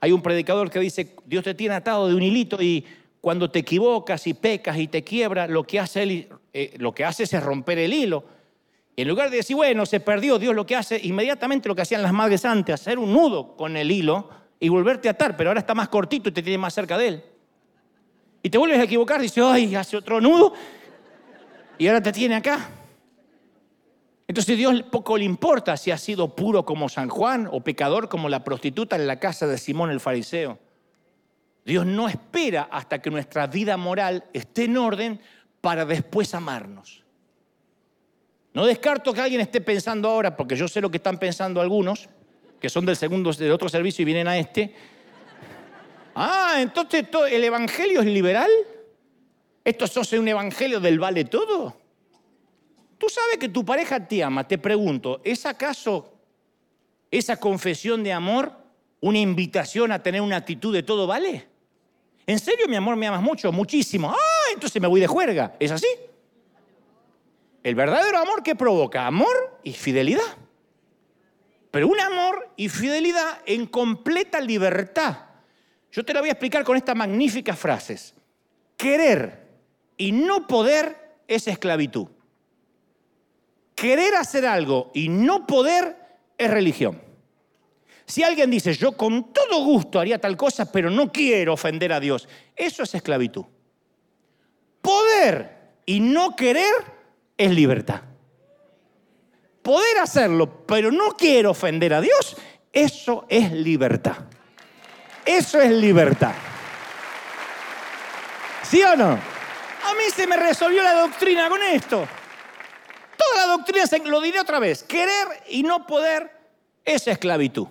Hay un predicador que dice, Dios te tiene atado de un hilito y cuando te equivocas y pecas y te quiebra, lo que hace, eh, lo que hace es romper el hilo. en lugar de decir, bueno, se perdió, Dios lo que hace, inmediatamente lo que hacían las madres antes, hacer un nudo con el hilo y volverte a atar, pero ahora está más cortito y te tiene más cerca de él. Y te vuelves a equivocar, dice, ay, hace otro nudo y ahora te tiene acá. Entonces Dios poco le importa si ha sido puro como San Juan o pecador como la prostituta en la casa de Simón el fariseo. Dios no espera hasta que nuestra vida moral esté en orden para después amarnos. No descarto que alguien esté pensando ahora, porque yo sé lo que están pensando algunos, que son del segundo, del otro servicio y vienen a este. Ah, entonces el evangelio es liberal. Esto es un evangelio del vale todo. Tú sabes que tu pareja te ama. Te pregunto, ¿es acaso esa confesión de amor una invitación a tener una actitud de todo vale? ¿En serio, mi amor, me amas mucho? Muchísimo. Ah, entonces me voy de juerga. ¿Es así? El verdadero amor que provoca amor y fidelidad. Pero un amor y fidelidad en completa libertad. Yo te lo voy a explicar con estas magníficas frases. Querer y no poder es esclavitud. Querer hacer algo y no poder es religión. Si alguien dice, yo con todo gusto haría tal cosa, pero no quiero ofender a Dios, eso es esclavitud. Poder y no querer es libertad. Poder hacerlo, pero no quiero ofender a Dios, eso es libertad. Eso es libertad. ¿Sí o no? A mí se me resolvió la doctrina con esto. Toda la doctrina, lo diré otra vez, querer y no poder es esclavitud.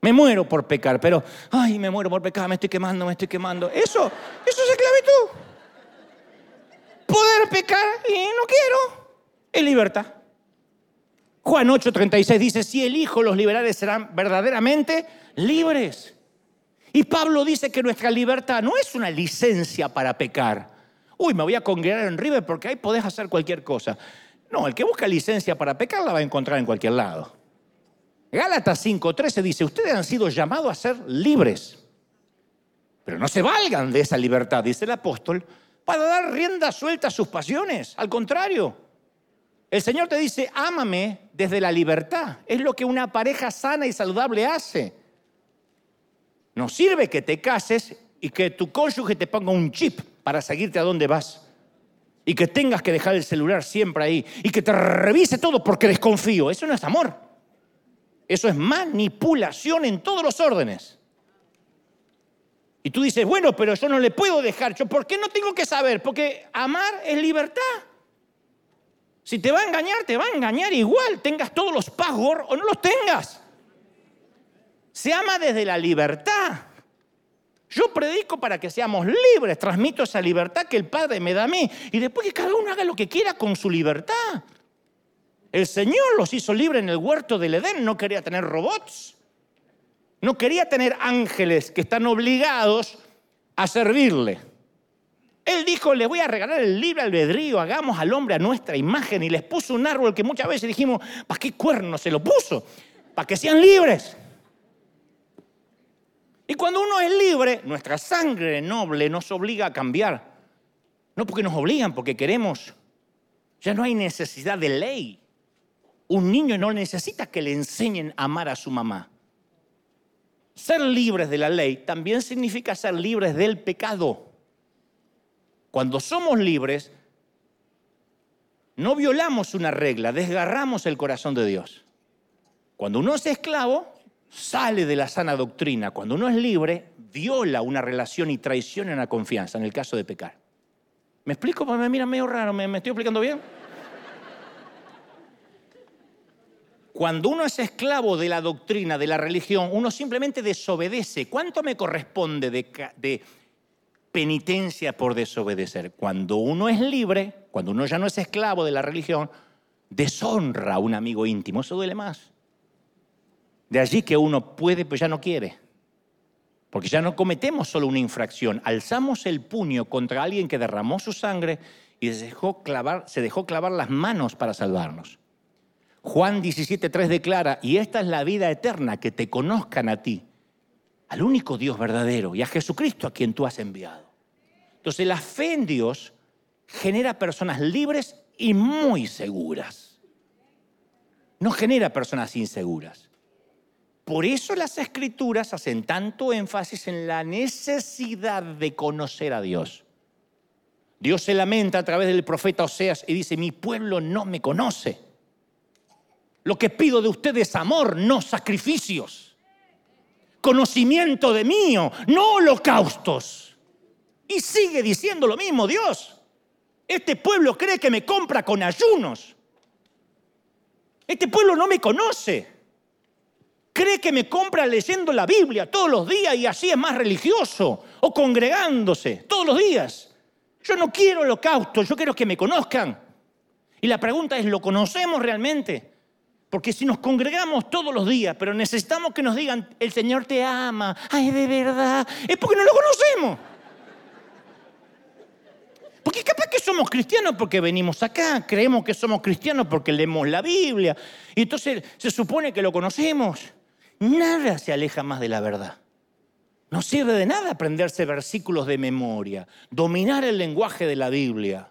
Me muero por pecar, pero, ay, me muero por pecar, me estoy quemando, me estoy quemando. Eso, eso es esclavitud. Poder pecar y no quiero, es libertad. Juan 8:36 dice, si el Hijo los liberales serán verdaderamente libres. Y Pablo dice que nuestra libertad no es una licencia para pecar. Uy, me voy a congregar en River porque ahí podés hacer cualquier cosa. No, el que busca licencia para pecar la va a encontrar en cualquier lado. Gálatas 5:13 dice, ustedes han sido llamados a ser libres, pero no se valgan de esa libertad, dice el apóstol, para dar rienda suelta a sus pasiones. Al contrario, el Señor te dice, ámame desde la libertad. Es lo que una pareja sana y saludable hace. No sirve que te cases y que tu cónyuge te ponga un chip para seguirte a dónde vas. Y que tengas que dejar el celular siempre ahí. Y que te revise todo porque desconfío. Eso no es amor. Eso es manipulación en todos los órdenes. Y tú dices, bueno, pero yo no le puedo dejar. ¿Por qué no tengo que saber? Porque amar es libertad. Si te va a engañar, te va a engañar igual, tengas todos los passwords o no los tengas. Se ama desde la libertad. Yo predico para que seamos libres, transmito esa libertad que el Padre me da a mí y después que cada uno haga lo que quiera con su libertad. El Señor los hizo libres en el huerto del Edén, no quería tener robots, no quería tener ángeles que están obligados a servirle. Él dijo, le voy a regalar el libre albedrío, hagamos al hombre a nuestra imagen. Y les puso un árbol que muchas veces dijimos, ¿para qué cuerno se lo puso? Para que sean libres. Y cuando uno es libre, nuestra sangre noble nos obliga a cambiar. No porque nos obligan, porque queremos. Ya no hay necesidad de ley. Un niño no necesita que le enseñen a amar a su mamá. Ser libres de la ley también significa ser libres del pecado. Cuando somos libres, no violamos una regla, desgarramos el corazón de Dios. Cuando uno es esclavo, sale de la sana doctrina. Cuando uno es libre, viola una relación y traiciona una confianza en el caso de pecar. ¿Me explico? Porque me miran medio raro, ¿me, estoy explicando bien? Cuando uno es esclavo de la doctrina, de la religión, uno simplemente desobedece. ¿Cuánto me corresponde de, de penitencia por desobedecer. Cuando uno es libre, cuando uno ya no es esclavo de la religión, deshonra a un amigo íntimo. Eso duele más. De allí que uno puede, pero ya no quiere. Porque ya no cometemos solo una infracción, alzamos el puño contra alguien que derramó su sangre y se dejó clavar, se dejó clavar las manos para salvarnos. Juan 17.3 declara, y esta es la vida eterna, que te conozcan a ti, al único Dios verdadero y a Jesucristo a quien tú has enviado. Entonces la fe en Dios genera personas libres y muy seguras. No genera personas inseguras. Por eso las escrituras hacen tanto énfasis en la necesidad de conocer a Dios. Dios se lamenta a través del profeta Oseas y dice, mi pueblo no me conoce. Lo que pido de ustedes es amor, no sacrificios conocimiento de mío, no holocaustos. Y sigue diciendo lo mismo Dios. Este pueblo cree que me compra con ayunos. Este pueblo no me conoce. Cree que me compra leyendo la Biblia todos los días y así es más religioso o congregándose todos los días. Yo no quiero holocaustos, yo quiero que me conozcan. Y la pregunta es, ¿lo conocemos realmente? Porque si nos congregamos todos los días, pero necesitamos que nos digan, el Señor te ama, ay, de verdad, es porque no lo conocemos. Porque capaz que somos cristianos porque venimos acá, creemos que somos cristianos porque leemos la Biblia, y entonces se supone que lo conocemos. Nada se aleja más de la verdad. No sirve de nada aprenderse versículos de memoria, dominar el lenguaje de la Biblia.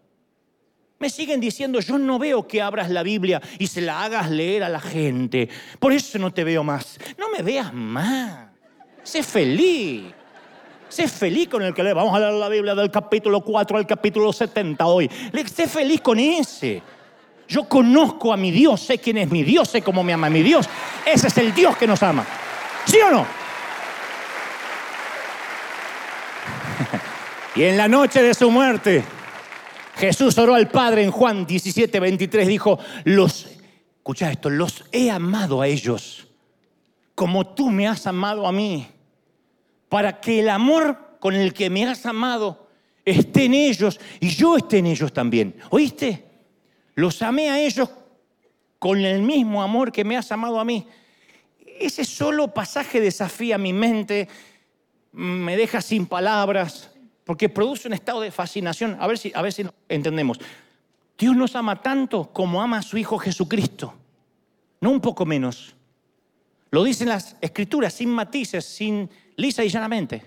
Me siguen diciendo, yo no veo que abras la Biblia y se la hagas leer a la gente. Por eso no te veo más. No me veas más. Sé feliz. Sé feliz con el que le vamos a leer la Biblia del capítulo 4 al capítulo 70 hoy. Sé feliz con ese. Yo conozco a mi Dios, sé quién es mi Dios, sé cómo me ama mi Dios. Ese es el Dios que nos ama. ¿Sí o no? y en la noche de su muerte, Jesús oró al Padre en Juan 17, 23, dijo, los, escucha esto, los he amado a ellos como tú me has amado a mí, para que el amor con el que me has amado esté en ellos y yo esté en ellos también. ¿Oíste? Los amé a ellos con el mismo amor que me has amado a mí. Ese solo pasaje desafía mi mente, me deja sin palabras porque produce un estado de fascinación. A ver si, a ver entendemos. Dios nos ama tanto como ama a su Hijo Jesucristo, no un poco menos. Lo dicen las escrituras sin matices, sin lisa y llanamente.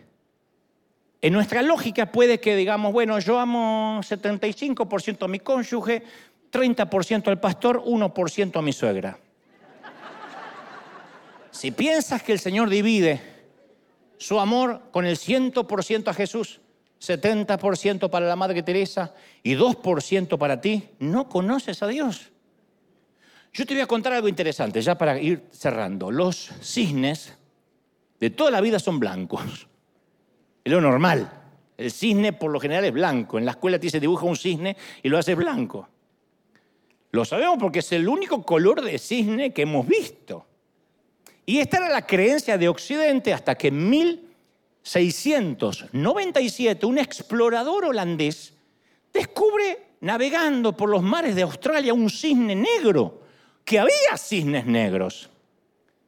En nuestra lógica puede que digamos, bueno, yo amo 75% a mi cónyuge, 30% al pastor, 1% a mi suegra. Si piensas que el Señor divide su amor con el 100% a Jesús, 70% para la Madre Teresa y 2% para ti, no conoces a Dios. Yo te voy a contar algo interesante, ya para ir cerrando. Los cisnes de toda la vida son blancos. Es lo normal. El cisne por lo general es blanco. En la escuela te dice dibuja un cisne y lo hace blanco. Lo sabemos porque es el único color de cisne que hemos visto. Y esta era la creencia de Occidente hasta que en mil 697, un explorador holandés descubre navegando por los mares de Australia un cisne negro, que había cisnes negros.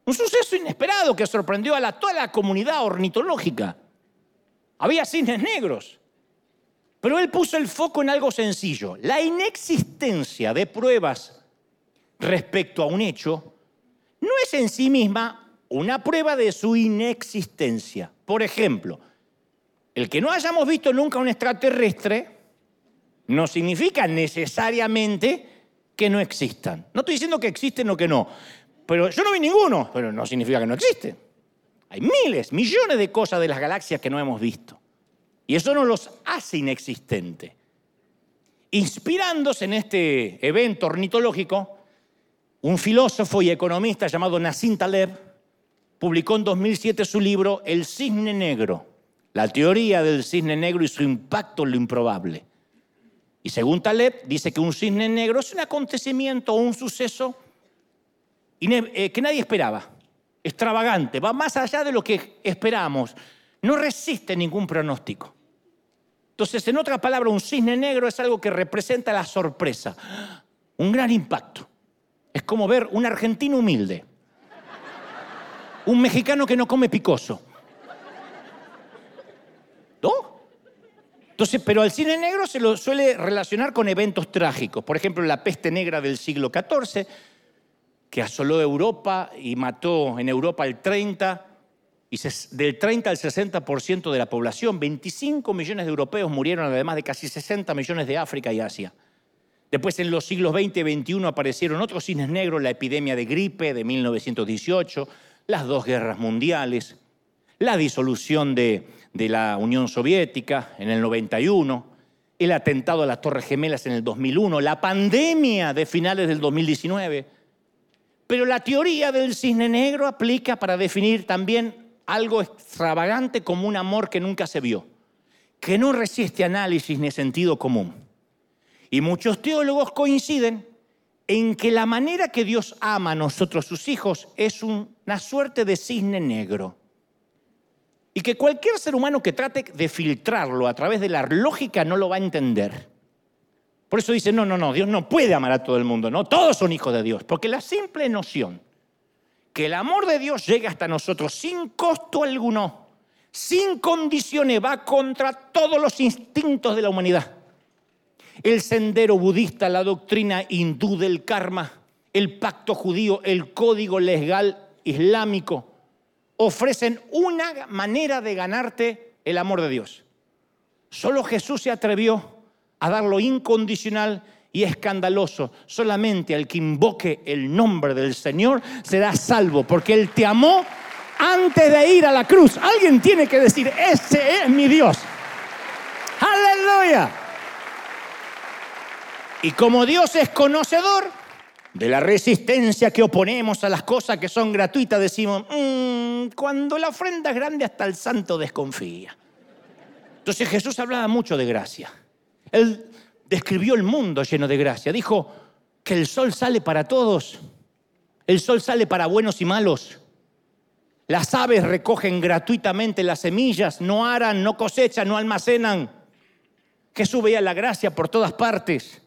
Un suceso inesperado que sorprendió a toda la comunidad ornitológica. Había cisnes negros. Pero él puso el foco en algo sencillo. La inexistencia de pruebas respecto a un hecho no es en sí misma una prueba de su inexistencia. Por ejemplo, el que no hayamos visto nunca un extraterrestre no significa necesariamente que no existan. No estoy diciendo que existen o que no, pero yo no vi ninguno, pero no significa que no existen. Hay miles, millones de cosas de las galaxias que no hemos visto. Y eso no los hace inexistentes. Inspirándose en este evento ornitológico, un filósofo y economista llamado Nassim Taleb publicó en 2007 su libro El cisne negro, la teoría del cisne negro y su impacto en lo improbable. Y según Taleb, dice que un cisne negro es un acontecimiento o un suceso eh, que nadie esperaba, extravagante, va más allá de lo que esperamos, no resiste ningún pronóstico. Entonces, en otra palabra, un cisne negro es algo que representa la sorpresa, un gran impacto. Es como ver un argentino humilde, un mexicano que no come picoso. ¿No? Entonces, pero al cine negro se lo suele relacionar con eventos trágicos. Por ejemplo, la peste negra del siglo XIV, que asoló Europa y mató en Europa el 30, y del 30 al 60% de la población. 25 millones de europeos murieron, además de casi 60 millones de África y Asia. Después, en los siglos XX y XXI, aparecieron otros cines negros, la epidemia de gripe de 1918, las dos guerras mundiales, la disolución de, la Unión Soviética en el 91, el atentado a las Torres Gemelas en el 2001, la pandemia de finales del 2019. Pero la teoría del cisne negro aplica para definir también algo extravagante como un amor que nunca se vio, que no resiste análisis ni sentido común. Y muchos teólogos coinciden en que la manera que Dios ama a nosotros sus hijos es una suerte de cisne negro. Y que cualquier ser humano que trate de filtrarlo a través de la lógica no lo va a entender. Por eso dice, no, no, no, Dios no puede amar a todo el mundo, no, todos son hijos de Dios, porque la simple noción que el amor de Dios llegue hasta nosotros sin costo alguno, sin condiciones, va contra todos los instintos de la humanidad el sendero budista, la doctrina hindú del karma, el pacto judío, el código legal islámico, ofrecen una manera de ganarte el amor de Dios. Solo Jesús se atrevió a dar lo incondicional y escandaloso. Solamente al que invoque el nombre del Señor será salvo, porque Él te amó antes de ir a la cruz. Alguien tiene que decir, ese es mi Dios. Aleluya. Y como Dios es conocedor de la resistencia que oponemos a las cosas que son gratuitas, decimos, mm, cuando la ofrenda es grande hasta el santo desconfía. Entonces Jesús hablaba mucho de gracia. Él describió el mundo lleno de gracia. Dijo que el sol sale para todos. El sol sale para buenos y malos. Las aves recogen gratuitamente las semillas, no aran, no cosechan, no almacenan. Jesús veía la gracia por todas partes.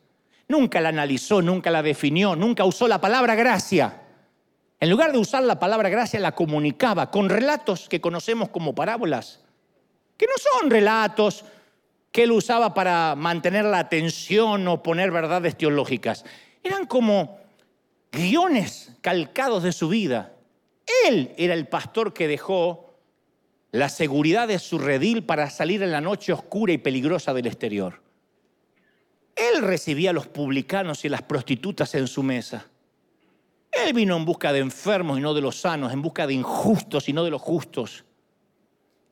Nunca la analizó, nunca la definió, nunca usó la palabra gracia. En lugar de usar la palabra gracia, la comunicaba con relatos que conocemos como parábolas, que no son relatos que él usaba para mantener la atención o poner verdades teológicas. Eran como guiones calcados de su vida. Él era el pastor que dejó la seguridad de su redil para salir en la noche oscura y peligrosa del exterior. Él recibía a los publicanos y las prostitutas en su mesa. Él vino en busca de enfermos y no de los sanos, en busca de injustos y no de los justos.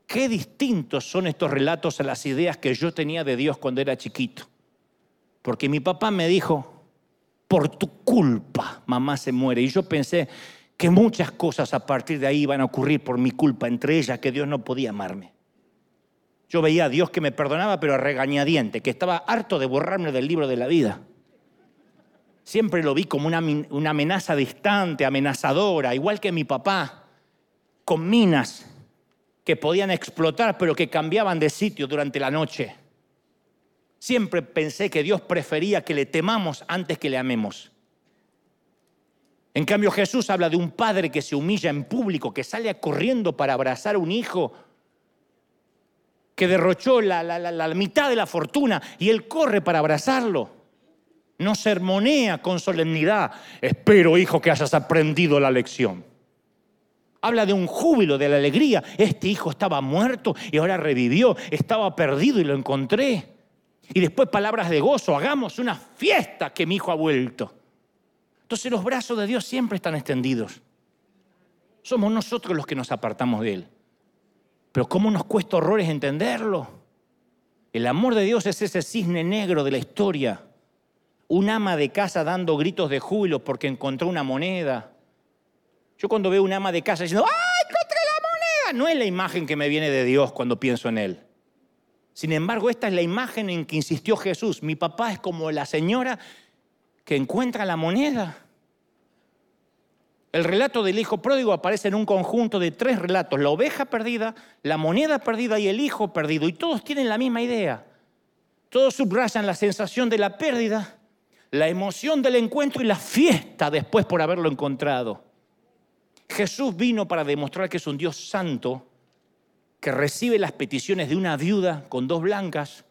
Qué distintos son estos relatos a las ideas que yo tenía de Dios cuando era chiquito. Porque mi papá me dijo, por tu culpa mamá se muere. Y yo pensé que muchas cosas a partir de ahí iban a ocurrir por mi culpa, entre ellas que Dios no podía amarme. Yo veía a Dios que me perdonaba, pero a regañadiente, que estaba harto de borrarme del libro de la vida. Siempre lo vi como una, una amenaza distante, amenazadora, igual que mi papá, con minas que podían explotar, pero que cambiaban de sitio durante la noche. Siempre pensé que Dios prefería que le temamos antes que le amemos. En cambio Jesús habla de un padre que se humilla en público, que sale corriendo para abrazar a un hijo que derrochó la, la, mitad de la fortuna y él corre para abrazarlo. No sermonea con solemnidad. Espero, hijo, que hayas aprendido la lección. Habla de un júbilo, de la alegría. Este hijo estaba muerto y ahora revivió. Estaba perdido y lo encontré. Y después palabras de gozo. Hagamos una fiesta que mi hijo ha vuelto. Entonces los brazos de Dios siempre están extendidos. Somos nosotros los que nos apartamos de Él. Pero ¿cómo nos cuesta horrores entenderlo? El amor de Dios es ese cisne negro de la historia. Un ama de casa dando gritos de júbilo porque encontró una moneda. Yo cuando veo un ama de casa diciendo, ¡ay, encontré la moneda! No es la imagen que me viene de Dios cuando pienso en Él. Sin embargo, esta es la imagen en que insistió Jesús. Mi papá es como la señora que encuentra la moneda. El relato del hijo pródigo aparece en un conjunto de tres relatos, la oveja perdida, la moneda perdida y el hijo perdido, y todos tienen la misma idea. Todos subrayan la sensación de la pérdida, la emoción del encuentro y la fiesta después por haberlo encontrado. Jesús vino para demostrar que es un Dios santo, que recibe las peticiones de una viuda con dos blancas,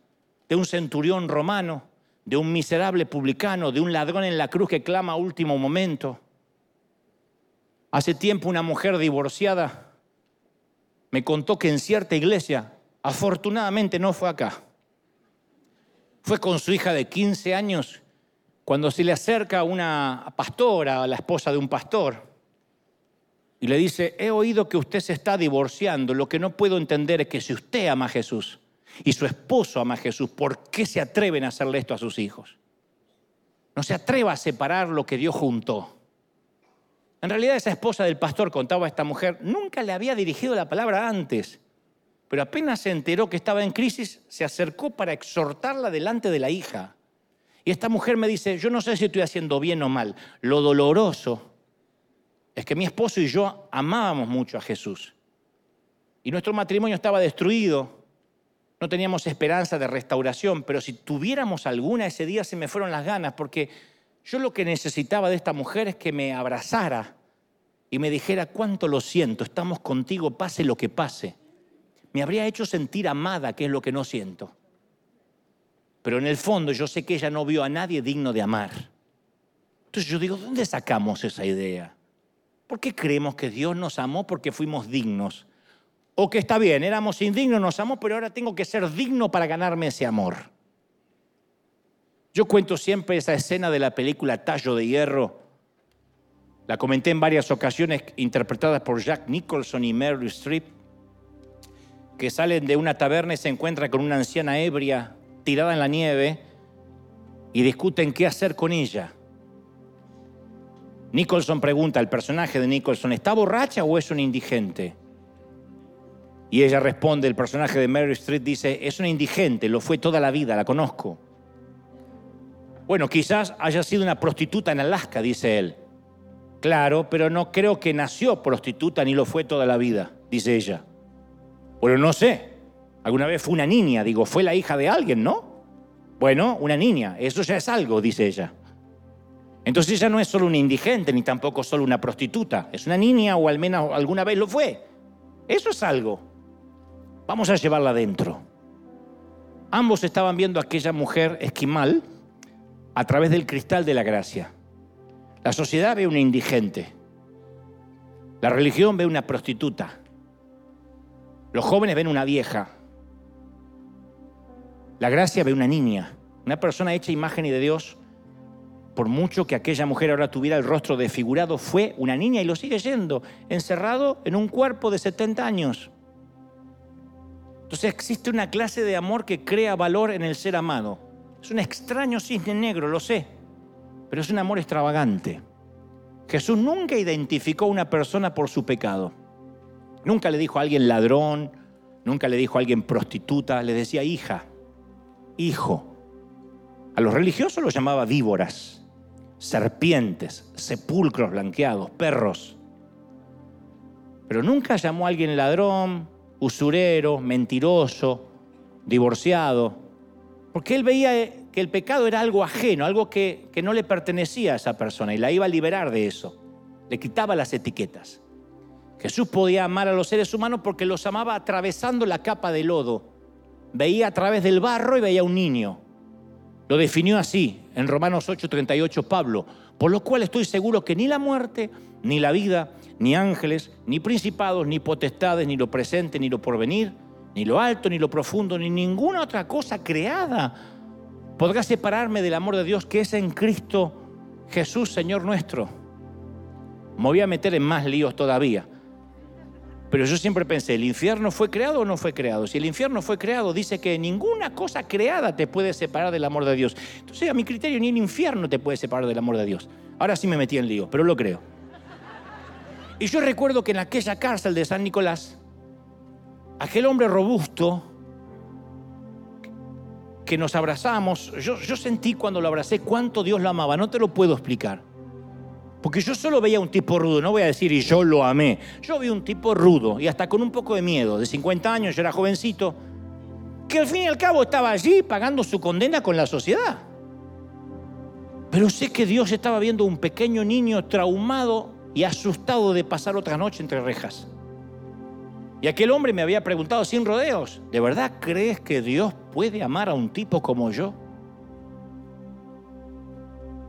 de un centurión romano, de un miserable publicano, de un ladrón en la cruz que clama a último momento Hace tiempo una mujer divorciada me contó que en cierta iglesia, afortunadamente no fue acá, fue con su hija de 15 años cuando se le acerca una pastora, la esposa de un pastor, y le dice, he oído que usted se está divorciando, lo que no puedo entender es que si usted ama a Jesús y su esposo ama a Jesús, ¿por qué se atreven a hacerle esto a sus hijos? No se atreva a separar lo que Dios juntó. En realidad esa esposa del pastor, contaba a esta mujer, nunca le había dirigido la palabra antes, pero apenas se enteró que estaba en crisis, se acercó para exhortarla delante de la hija. Y esta mujer me dice, yo no sé si estoy haciendo bien o mal, lo doloroso es que mi esposo y yo amábamos mucho a Jesús. Y nuestro matrimonio estaba destruido, no teníamos esperanza de restauración, pero si tuviéramos alguna ese día se me fueron las ganas, porque yo lo que necesitaba de esta mujer es que me abrazara y me dijera cuánto lo siento, estamos contigo, pase lo que pase. Me habría hecho sentir amada, que es lo que no siento. Pero en el fondo yo sé que ella no vio a nadie digno de amar. Entonces yo digo, ¿dónde sacamos esa idea? ¿Por qué creemos que Dios nos amó porque fuimos dignos? O que está bien, éramos indignos, nos amó, pero ahora tengo que ser digno para ganarme ese amor. Yo cuento siempre esa escena de la película Tallo de Hierro. La comenté en varias ocasiones, interpretadas por Jack Nicholson y Meryl Streep, que salen de una taberna y se encuentran con una anciana ebria tirada en la nieve y discuten qué hacer con ella. Nicholson pregunta al personaje de Nicholson, ¿está borracha o es un indigente? Y ella responde, el personaje de Meryl Streep dice, es una indigente, lo fue toda la vida, la conozco. Bueno, quizás haya sido una prostituta en Alaska, dice él. Claro, pero no creo que nació prostituta ni lo fue toda la vida, dice ella. Bueno, no sé. Alguna vez fue una niña, digo, fue la hija de alguien, ¿no? Bueno, una niña, eso ya es algo, dice ella. Entonces ella no es solo una indigente ni tampoco solo una prostituta, es una niña o al menos alguna vez lo fue. Eso es algo. Vamos a llevarla adentro. Ambos estaban viendo a aquella mujer esquimal a través del cristal de la gracia. La sociedad ve una indigente. La religión ve una prostituta. Los jóvenes ven una vieja. La gracia ve una niña, una persona hecha imagen y de Dios. Por mucho que aquella mujer ahora tuviera el rostro desfigurado, fue una niña y lo sigue siendo, encerrado en un cuerpo de 70 años. Entonces existe una clase de amor que crea valor en el ser amado. Es un extraño cisne negro, lo sé, pero es un amor extravagante. Jesús nunca identificó a una persona por su pecado. Nunca le dijo a alguien ladrón, nunca le dijo a alguien prostituta, le decía hija, hijo. A los religiosos los llamaba víboras, serpientes, sepulcros blanqueados, perros. Pero nunca llamó a alguien ladrón, usurero, mentiroso, divorciado. Porque él veía eh, que el pecado era algo ajeno, algo que, que no le pertenecía a esa persona y la iba a liberar de eso. Le quitaba las etiquetas. Jesús podía amar a los seres humanos porque los amaba atravesando la capa de lodo veía a través del barro y veía un niño. Lo definió así en Romanos 8:38 Pablo, por lo cual estoy seguro que ni la muerte, ni la vida, ni ángeles, ni principados, ni potestades, ni lo presente, ni lo porvenir, ni lo alto, ni lo profundo, ni ninguna otra cosa creada podrá separarme del amor de Dios que es en Cristo Jesús, Señor nuestro. Me voy a meter en más líos todavía. Pero yo siempre pensé, ¿el infierno fue creado o no fue creado? Si el infierno fue creado, dice que ninguna cosa creada te puede separar del amor de Dios. Entonces, a mi criterio, ni el infierno te puede separar del amor de Dios. Ahora sí me metí en lío, pero lo creo. Y yo recuerdo que en aquella cárcel de San Nicolás, aquel hombre robusto que nos abrazamos, yo, sentí cuando lo abracé cuánto Dios lo amaba, no te lo puedo explicar. Porque yo solo veía un tipo rudo, no voy a decir y yo lo amé. Yo vi un tipo rudo y hasta con un poco de miedo, de 50 años, yo era jovencito, que al fin y al cabo estaba allí pagando su condena con la sociedad. Pero sé que Dios estaba viendo un pequeño niño traumado y asustado de pasar otra noche entre rejas. Y aquel hombre me había preguntado sin rodeos, ¿de verdad crees que Dios puede amar a un tipo como yo?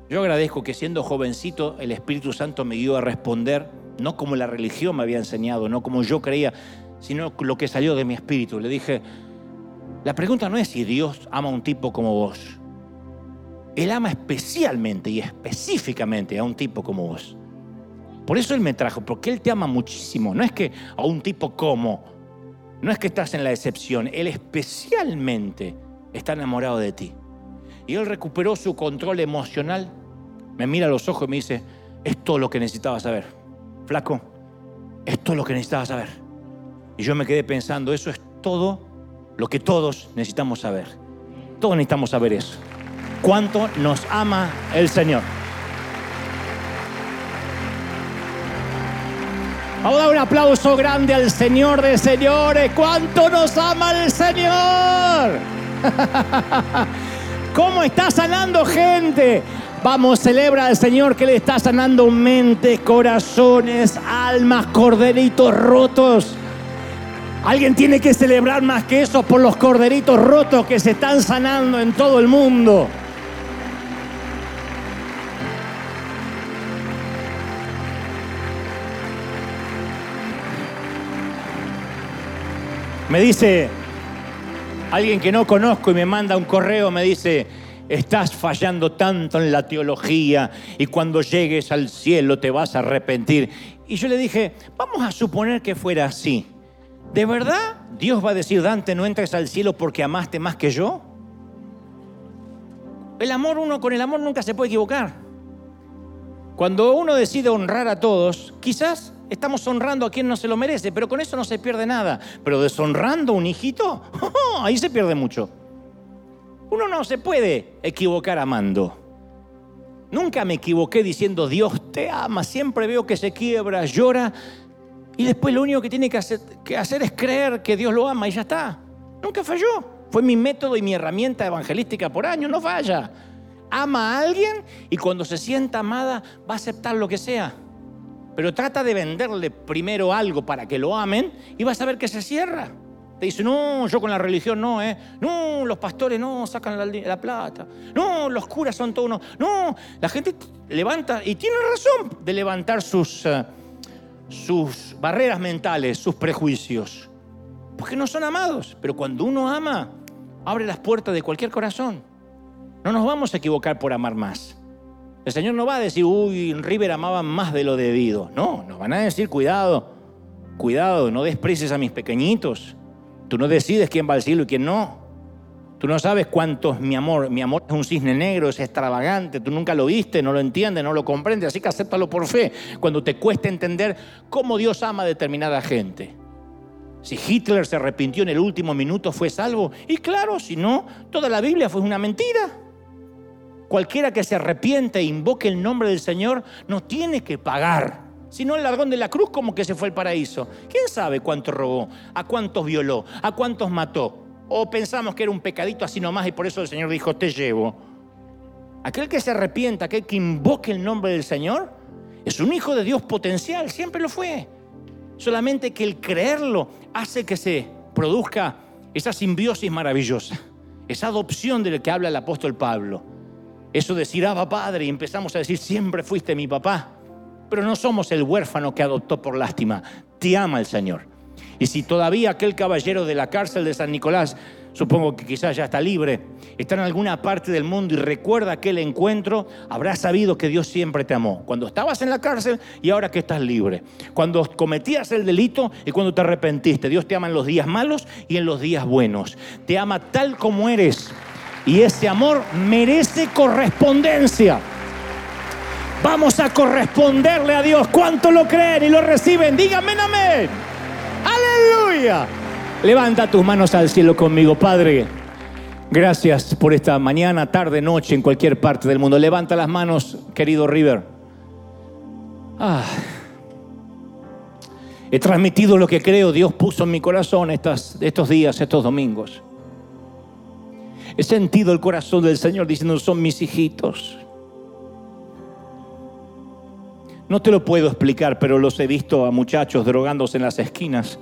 Yo agradezco que siendo jovencito el Espíritu Santo me dio a responder, no como la religión me había enseñado, no como yo creía, sino lo que salió de mi espíritu. Le dije, la pregunta no es si Dios ama a un tipo como vos. Él ama especialmente y específicamente a un tipo como vos. Por eso Él me trajo, porque Él te ama muchísimo. No es que a un tipo como, no es que estás en la excepción, Él especialmente está enamorado de ti. Y Él recuperó su control emocional, me mira a los ojos y me dice, es todo lo que necesitaba saber. Flaco, es todo lo que necesitaba saber. Y yo me quedé pensando, eso es todo lo que todos necesitamos saber. Todos necesitamos saber eso. Cuánto nos ama el Señor. Vamos a dar un aplauso grande al Señor de señores. ¿Cuánto nos ama el Señor? ¿Cómo está sanando gente? Vamos, celebra al Señor que le está sanando mentes, corazones, almas, corderitos rotos. Alguien tiene que celebrar más que eso por los corderitos rotos que se están sanando en todo el mundo. Me dice alguien que no conozco y me manda un correo, me dice, estás fallando tanto en la teología y cuando llegues al cielo te vas a arrepentir. Y yo le dije, vamos a suponer que fuera así. ¿De verdad Dios va a decir, Dante, no entres al cielo porque amaste más que yo? El amor, uno con el amor nunca se puede equivocar. Cuando uno decide honrar a todos, quizás estamos honrando a quien no se lo merece, pero con eso no se pierde nada. Pero deshonrando a un hijito, ahí se pierde mucho. Uno no se puede equivocar amando. Nunca me equivoqué diciendo Dios te ama, siempre veo que se quiebra, llora y después lo único que tiene que hacer, que hacer es creer que Dios lo ama y ya está. Nunca falló. Fue mi método y mi herramienta evangelística por años, no falla. Ama a alguien y cuando se sienta amada va a aceptar lo que sea pero trata de venderle primero algo para que lo amen y vas a ver que se cierra. Te dice, no, yo con la religión no, ¿eh? No, los pastores no, sacan la, plata. No, los curas son todos unos. No, la gente levanta, y tiene razón de levantar sus, eh, sus barreras mentales, sus prejuicios. Porque no son amados. Pero cuando uno ama, abre las puertas de cualquier corazón. No nos vamos a equivocar por amar más. El Señor no va a decir, uy, River amaban más de lo debido. No, nos van a decir, cuidado, cuidado, no desprecies a mis pequeñitos. Tú no decides quién va al cielo y quién no. Tú no sabes cuánto es mi amor. Mi amor es un cisne negro, es extravagante. Tú nunca lo viste, no lo entiendes, no lo comprendes. Así que acéptalo por fe. Cuando te cueste entender cómo Dios ama a determinada gente. Si Hitler se arrepintió en el último minuto, ¿fue salvo? Y claro, si no, toda la Biblia fue una mentira. Cualquiera que se arrepiente e invoque el nombre del Señor no tiene que pagar. Si no, el largón de la cruz como que se fue al paraíso. ¿Quién sabe cuánto robó? ¿A cuántos violó? ¿A cuántos mató? O pensamos que era un pecadito así nomás y por eso el Señor dijo, te llevo. Aquel que se arrepienta, aquel que invoque el nombre del Señor, es un hijo de Dios potencial, siempre lo fue. Solamente que el creerlo hace que se produzca esa simbiosis maravillosa, esa adopción de la que habla el apóstol Pablo. Eso decir, Abba Padre, y empezamos a decir, siempre fuiste mi papá. Pero no somos el huérfano que adoptó por lástima. Te ama el Señor. Y si todavía aquel caballero de la cárcel de San Nicolás, supongo que quizás ya está libre, está en alguna parte del mundo y recuerda aquel encuentro, habrá sabido que Dios siempre te amó. Cuando estabas en la cárcel y ahora que estás libre. Cuando cometías el delito y cuando te arrepentiste. Dios te ama en los días malos y en los días buenos. Te ama tal como eres. Y ese amor merece correspondencia. Vamos a corresponderle a Dios. ¿Cuánto lo creen y lo reciben? Díganme amén. Aleluya. Levanta tus manos al cielo conmigo, Padre. Gracias por esta mañana, tarde, noche, en cualquier parte del mundo. Levanta las manos, querido River. Ah. He transmitido lo que creo Dios puso en mi corazón estas, estos días, estos domingos. He sentido el corazón del Señor diciendo, son mis hijitos. No te lo puedo explicar, pero los he visto a muchachos drogándose en las esquinas.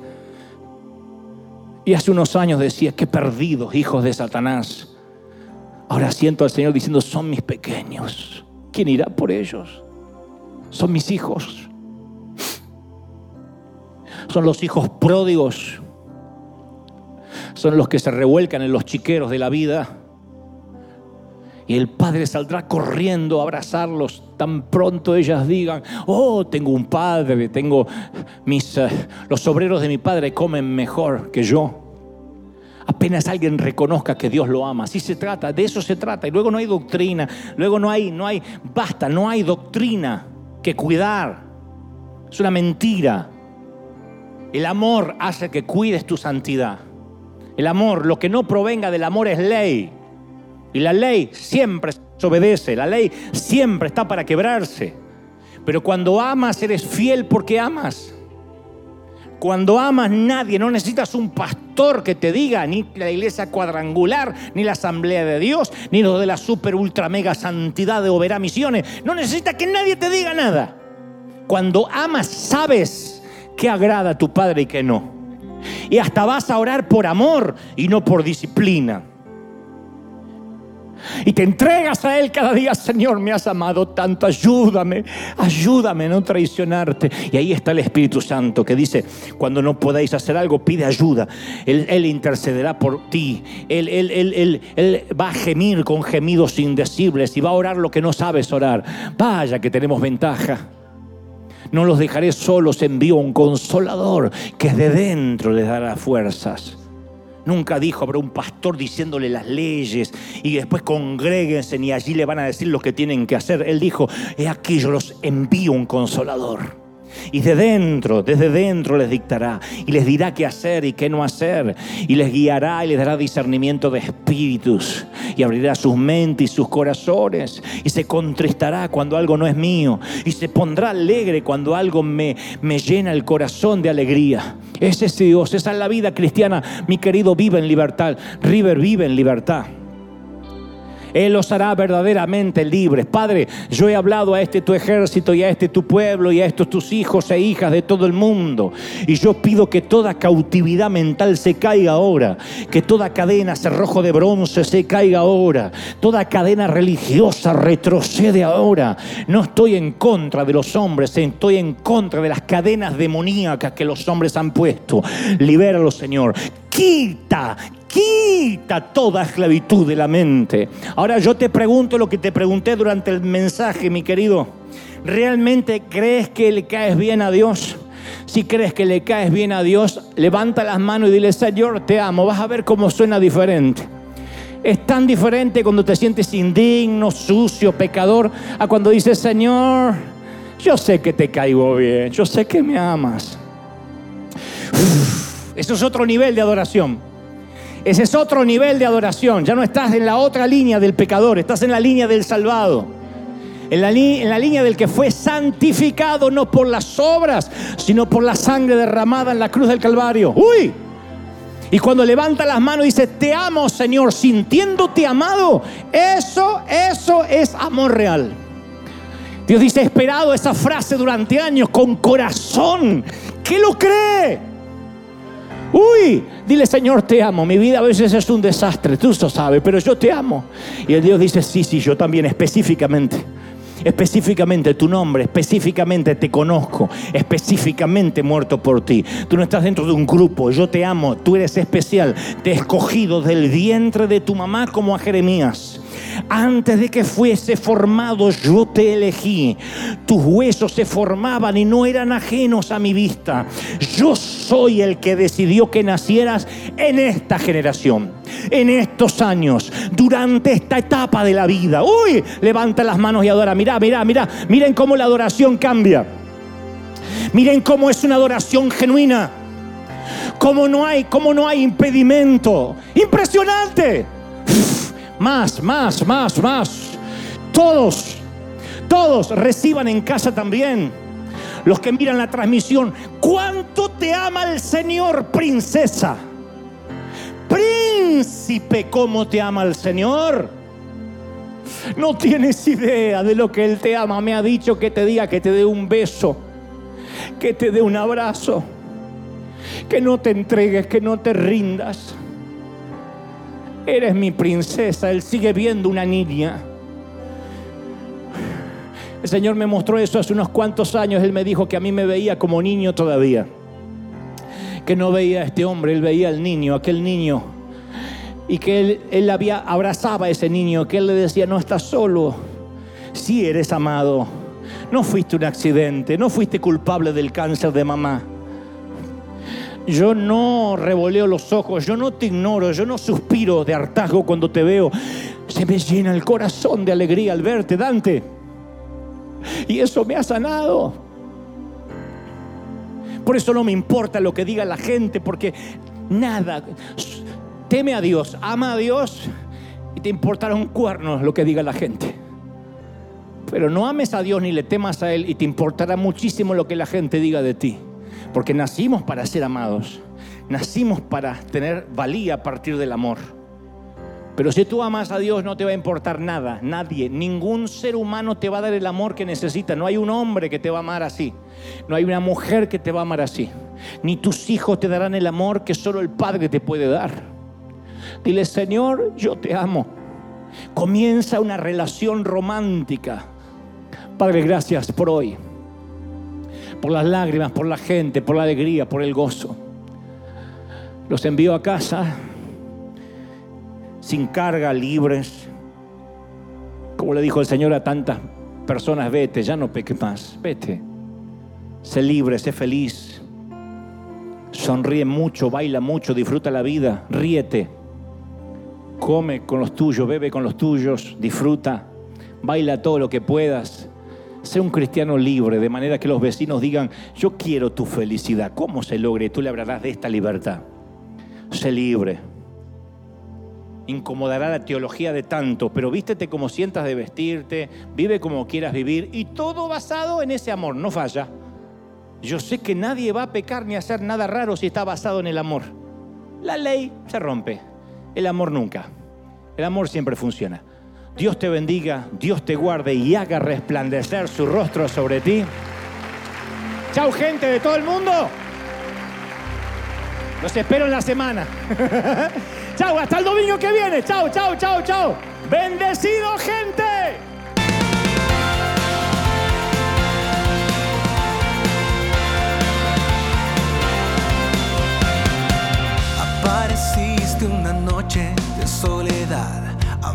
Y hace unos años decía, qué perdidos, hijos de Satanás. Ahora siento al Señor diciendo, son mis pequeños. ¿Quién irá por ellos? Son mis hijos. Son los hijos pródigos son los que se revuelcan en los chiqueros de la vida. Y el padre saldrá corriendo a abrazarlos tan pronto ellas digan, oh, tengo un padre, tengo mis, eh, los obreros de mi padre comen mejor que yo. Apenas alguien reconozca que Dios lo ama. Así se trata, de eso se trata. Y luego no hay doctrina, luego no hay, no hay, basta, no hay doctrina que cuidar. Es una mentira. El amor hace que cuides tu santidad. El amor, lo que no provenga del amor es ley. Y la ley siempre se obedece, la ley siempre está para quebrarse. Pero cuando amas, eres fiel porque amas. Cuando amas, nadie, no necesitas un pastor que te diga, ni la iglesia cuadrangular, ni la asamblea de Dios, ni lo de la super ultra mega santidad de Oberá Misiones. No necesitas que nadie te diga nada. Cuando amas, sabes qué agrada a tu Padre y qué no. Y hasta vas a orar por amor y no por disciplina. Y te entregas a Él cada día, Señor, me has amado tanto, ayúdame, ayúdame a no traicionarte. Y ahí está el Espíritu Santo que dice, cuando no podáis hacer algo, pide ayuda. Él, intercederá por ti. Él, él, va a gemir con gemidos indecibles y va a orar lo que no sabes orar. Vaya que tenemos ventaja. No los dejaré solos, envío un consolador que de dentro les dará fuerzas. Nunca dijo, habrá un pastor diciéndole las leyes y después congréguense y allí le van a decir lo que tienen que hacer. Él dijo, he aquí yo los envío un consolador. Y de dentro, desde dentro les dictará y les dirá qué hacer y qué no hacer. Y les guiará y les dará discernimiento de espíritus. Y abrirá sus mentes y sus corazones. Y se contristará cuando algo no es mío. Y se pondrá alegre cuando algo me, me llena el corazón de alegría. Ese es Dios, esa es la vida cristiana. Mi querido, vive en libertad. River vive en libertad. Él los hará verdaderamente libres. Padre, yo he hablado a este tu ejército y a este tu pueblo y a estos tus hijos e hijas de todo el mundo. Y yo pido que toda cautividad mental se caiga ahora. Que toda cadena, cerrojo de bronce, se caiga ahora. Toda cadena religiosa retrocede ahora. No estoy en contra de los hombres, estoy en contra de las cadenas demoníacas que los hombres han puesto. Libéralo, Señor. Quita, quita toda esclavitud de la mente. Ahora yo te pregunto lo que te pregunté durante el mensaje, mi querido. ¿Realmente crees que le caes bien a Dios? Si crees que le caes bien a Dios, levanta las manos y dile, Señor, te amo. Vas a ver cómo suena diferente. Es tan diferente cuando te sientes indigno, sucio, pecador, a cuando dices, Señor, yo sé que te caigo bien, yo sé que me amas. eso es otro nivel de adoración. Ese es otro nivel de adoración. Ya no estás en la otra línea del pecador, estás en la línea del salvado. En la, línea del que fue santificado no por las obras, sino por la sangre derramada en la cruz del Calvario. ¡Uy! Y cuando levanta las manos y dice, te amo Señor, sintiéndote amado, eso, eso es amor real. Dios dice, he esperado esa frase durante años con corazón. ¿Qué lo cree? Uy, dile Señor, te amo. Mi vida a veces es un desastre, tú lo sabes, pero yo te amo. Y el Dios dice, sí, sí, yo también, específicamente. Específicamente tu nombre, específicamente te conozco, específicamente muerto por ti. Tú no estás dentro de un grupo, yo te amo, tú eres especial, te he escogido del vientre de tu mamá como a Jeremías. Antes de que fuese formado yo te elegí. Tus huesos se formaban y no eran ajenos a mi vista. Yo soy el que decidió que nacieras en esta generación, en estos años, durante esta etapa de la vida. Uy, levanta las manos y adora. Mira, mira, mira, miren cómo la adoración cambia. Miren cómo es una adoración genuina. Cómo no hay, cómo no hay impedimento. Impresionante más, más, más, más. Todos, todos reciban en casa también. Los que miran la transmisión, ¿cuánto te ama el Señor, princesa? Príncipe, ¿cómo te ama el Señor? No tienes idea de lo que Él te ama. Me ha dicho que te diga que te dé un beso, que te dé un abrazo, que no te entregues, que no te rindas eres mi princesa. Él sigue viendo una niña. El Señor me mostró eso hace unos cuantos años. Él me dijo que a mí me veía como niño todavía. Que no veía a este hombre, él veía al niño, aquel niño. Y que él, él había, abrazaba a ese niño, que él le decía, no estás solo, sí eres amado. No fuiste un accidente, no fuiste culpable del cáncer de mamá. Yo no revoleo los ojos, yo no te ignoro, yo no suspiro de hartazgo cuando te veo. Se me llena el corazón de alegría al verte, Dante. Y eso me ha sanado. Por eso no me importa lo que diga la gente, porque nada, teme a Dios, ama a Dios y te importará un cuerno lo que diga la gente. Pero no ames a Dios ni le temas a Él y te importará muchísimo lo que la gente diga de ti. Porque nacimos para ser amados. Nacimos para tener valía a partir del amor. Pero si tú amas a Dios no te va a importar nada, nadie, ningún ser humano te va a dar el amor que necesita. No hay un hombre que te va a amar así. No hay una mujer que te va a amar así. Ni tus hijos te darán el amor que solo el Padre te puede dar. Dile, Señor, yo te amo. Comienza una relación romántica. Padre, gracias por hoy por las lágrimas, por la gente, por la alegría, por el gozo. Los envío a casa sin carga, libres. Como le dijo el Señor a tantas personas, vete, ya no peque más, vete. Sé libre, sé feliz. Sonríe mucho, baila mucho, disfruta la vida, ríete. Come con los tuyos, bebe con los tuyos, disfruta, baila todo lo que puedas. Sé un cristiano libre, de manera que los vecinos digan, yo quiero tu felicidad. ¿Cómo se logre? Tú le hablarás de esta libertad. Sé libre. Incomodará la teología de tanto, pero vístete como sientas de vestirte, vive como quieras vivir y todo basado en ese amor, no falla. Yo sé que nadie va a pecar ni a hacer nada raro si está basado en el amor. La ley se rompe, el amor nunca. El amor siempre funciona. Dios te bendiga, Dios te guarde y haga resplandecer su rostro sobre ti. Chao gente de todo el mundo. Los espero en la semana. chao, hasta el domingo que viene. Chao, chao, chao, chao. Bendecido gente. Apareciste una noche de soledad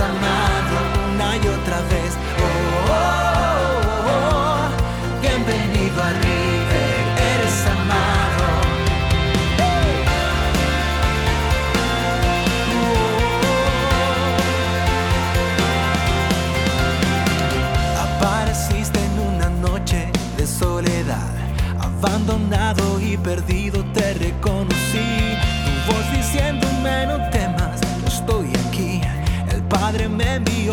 eres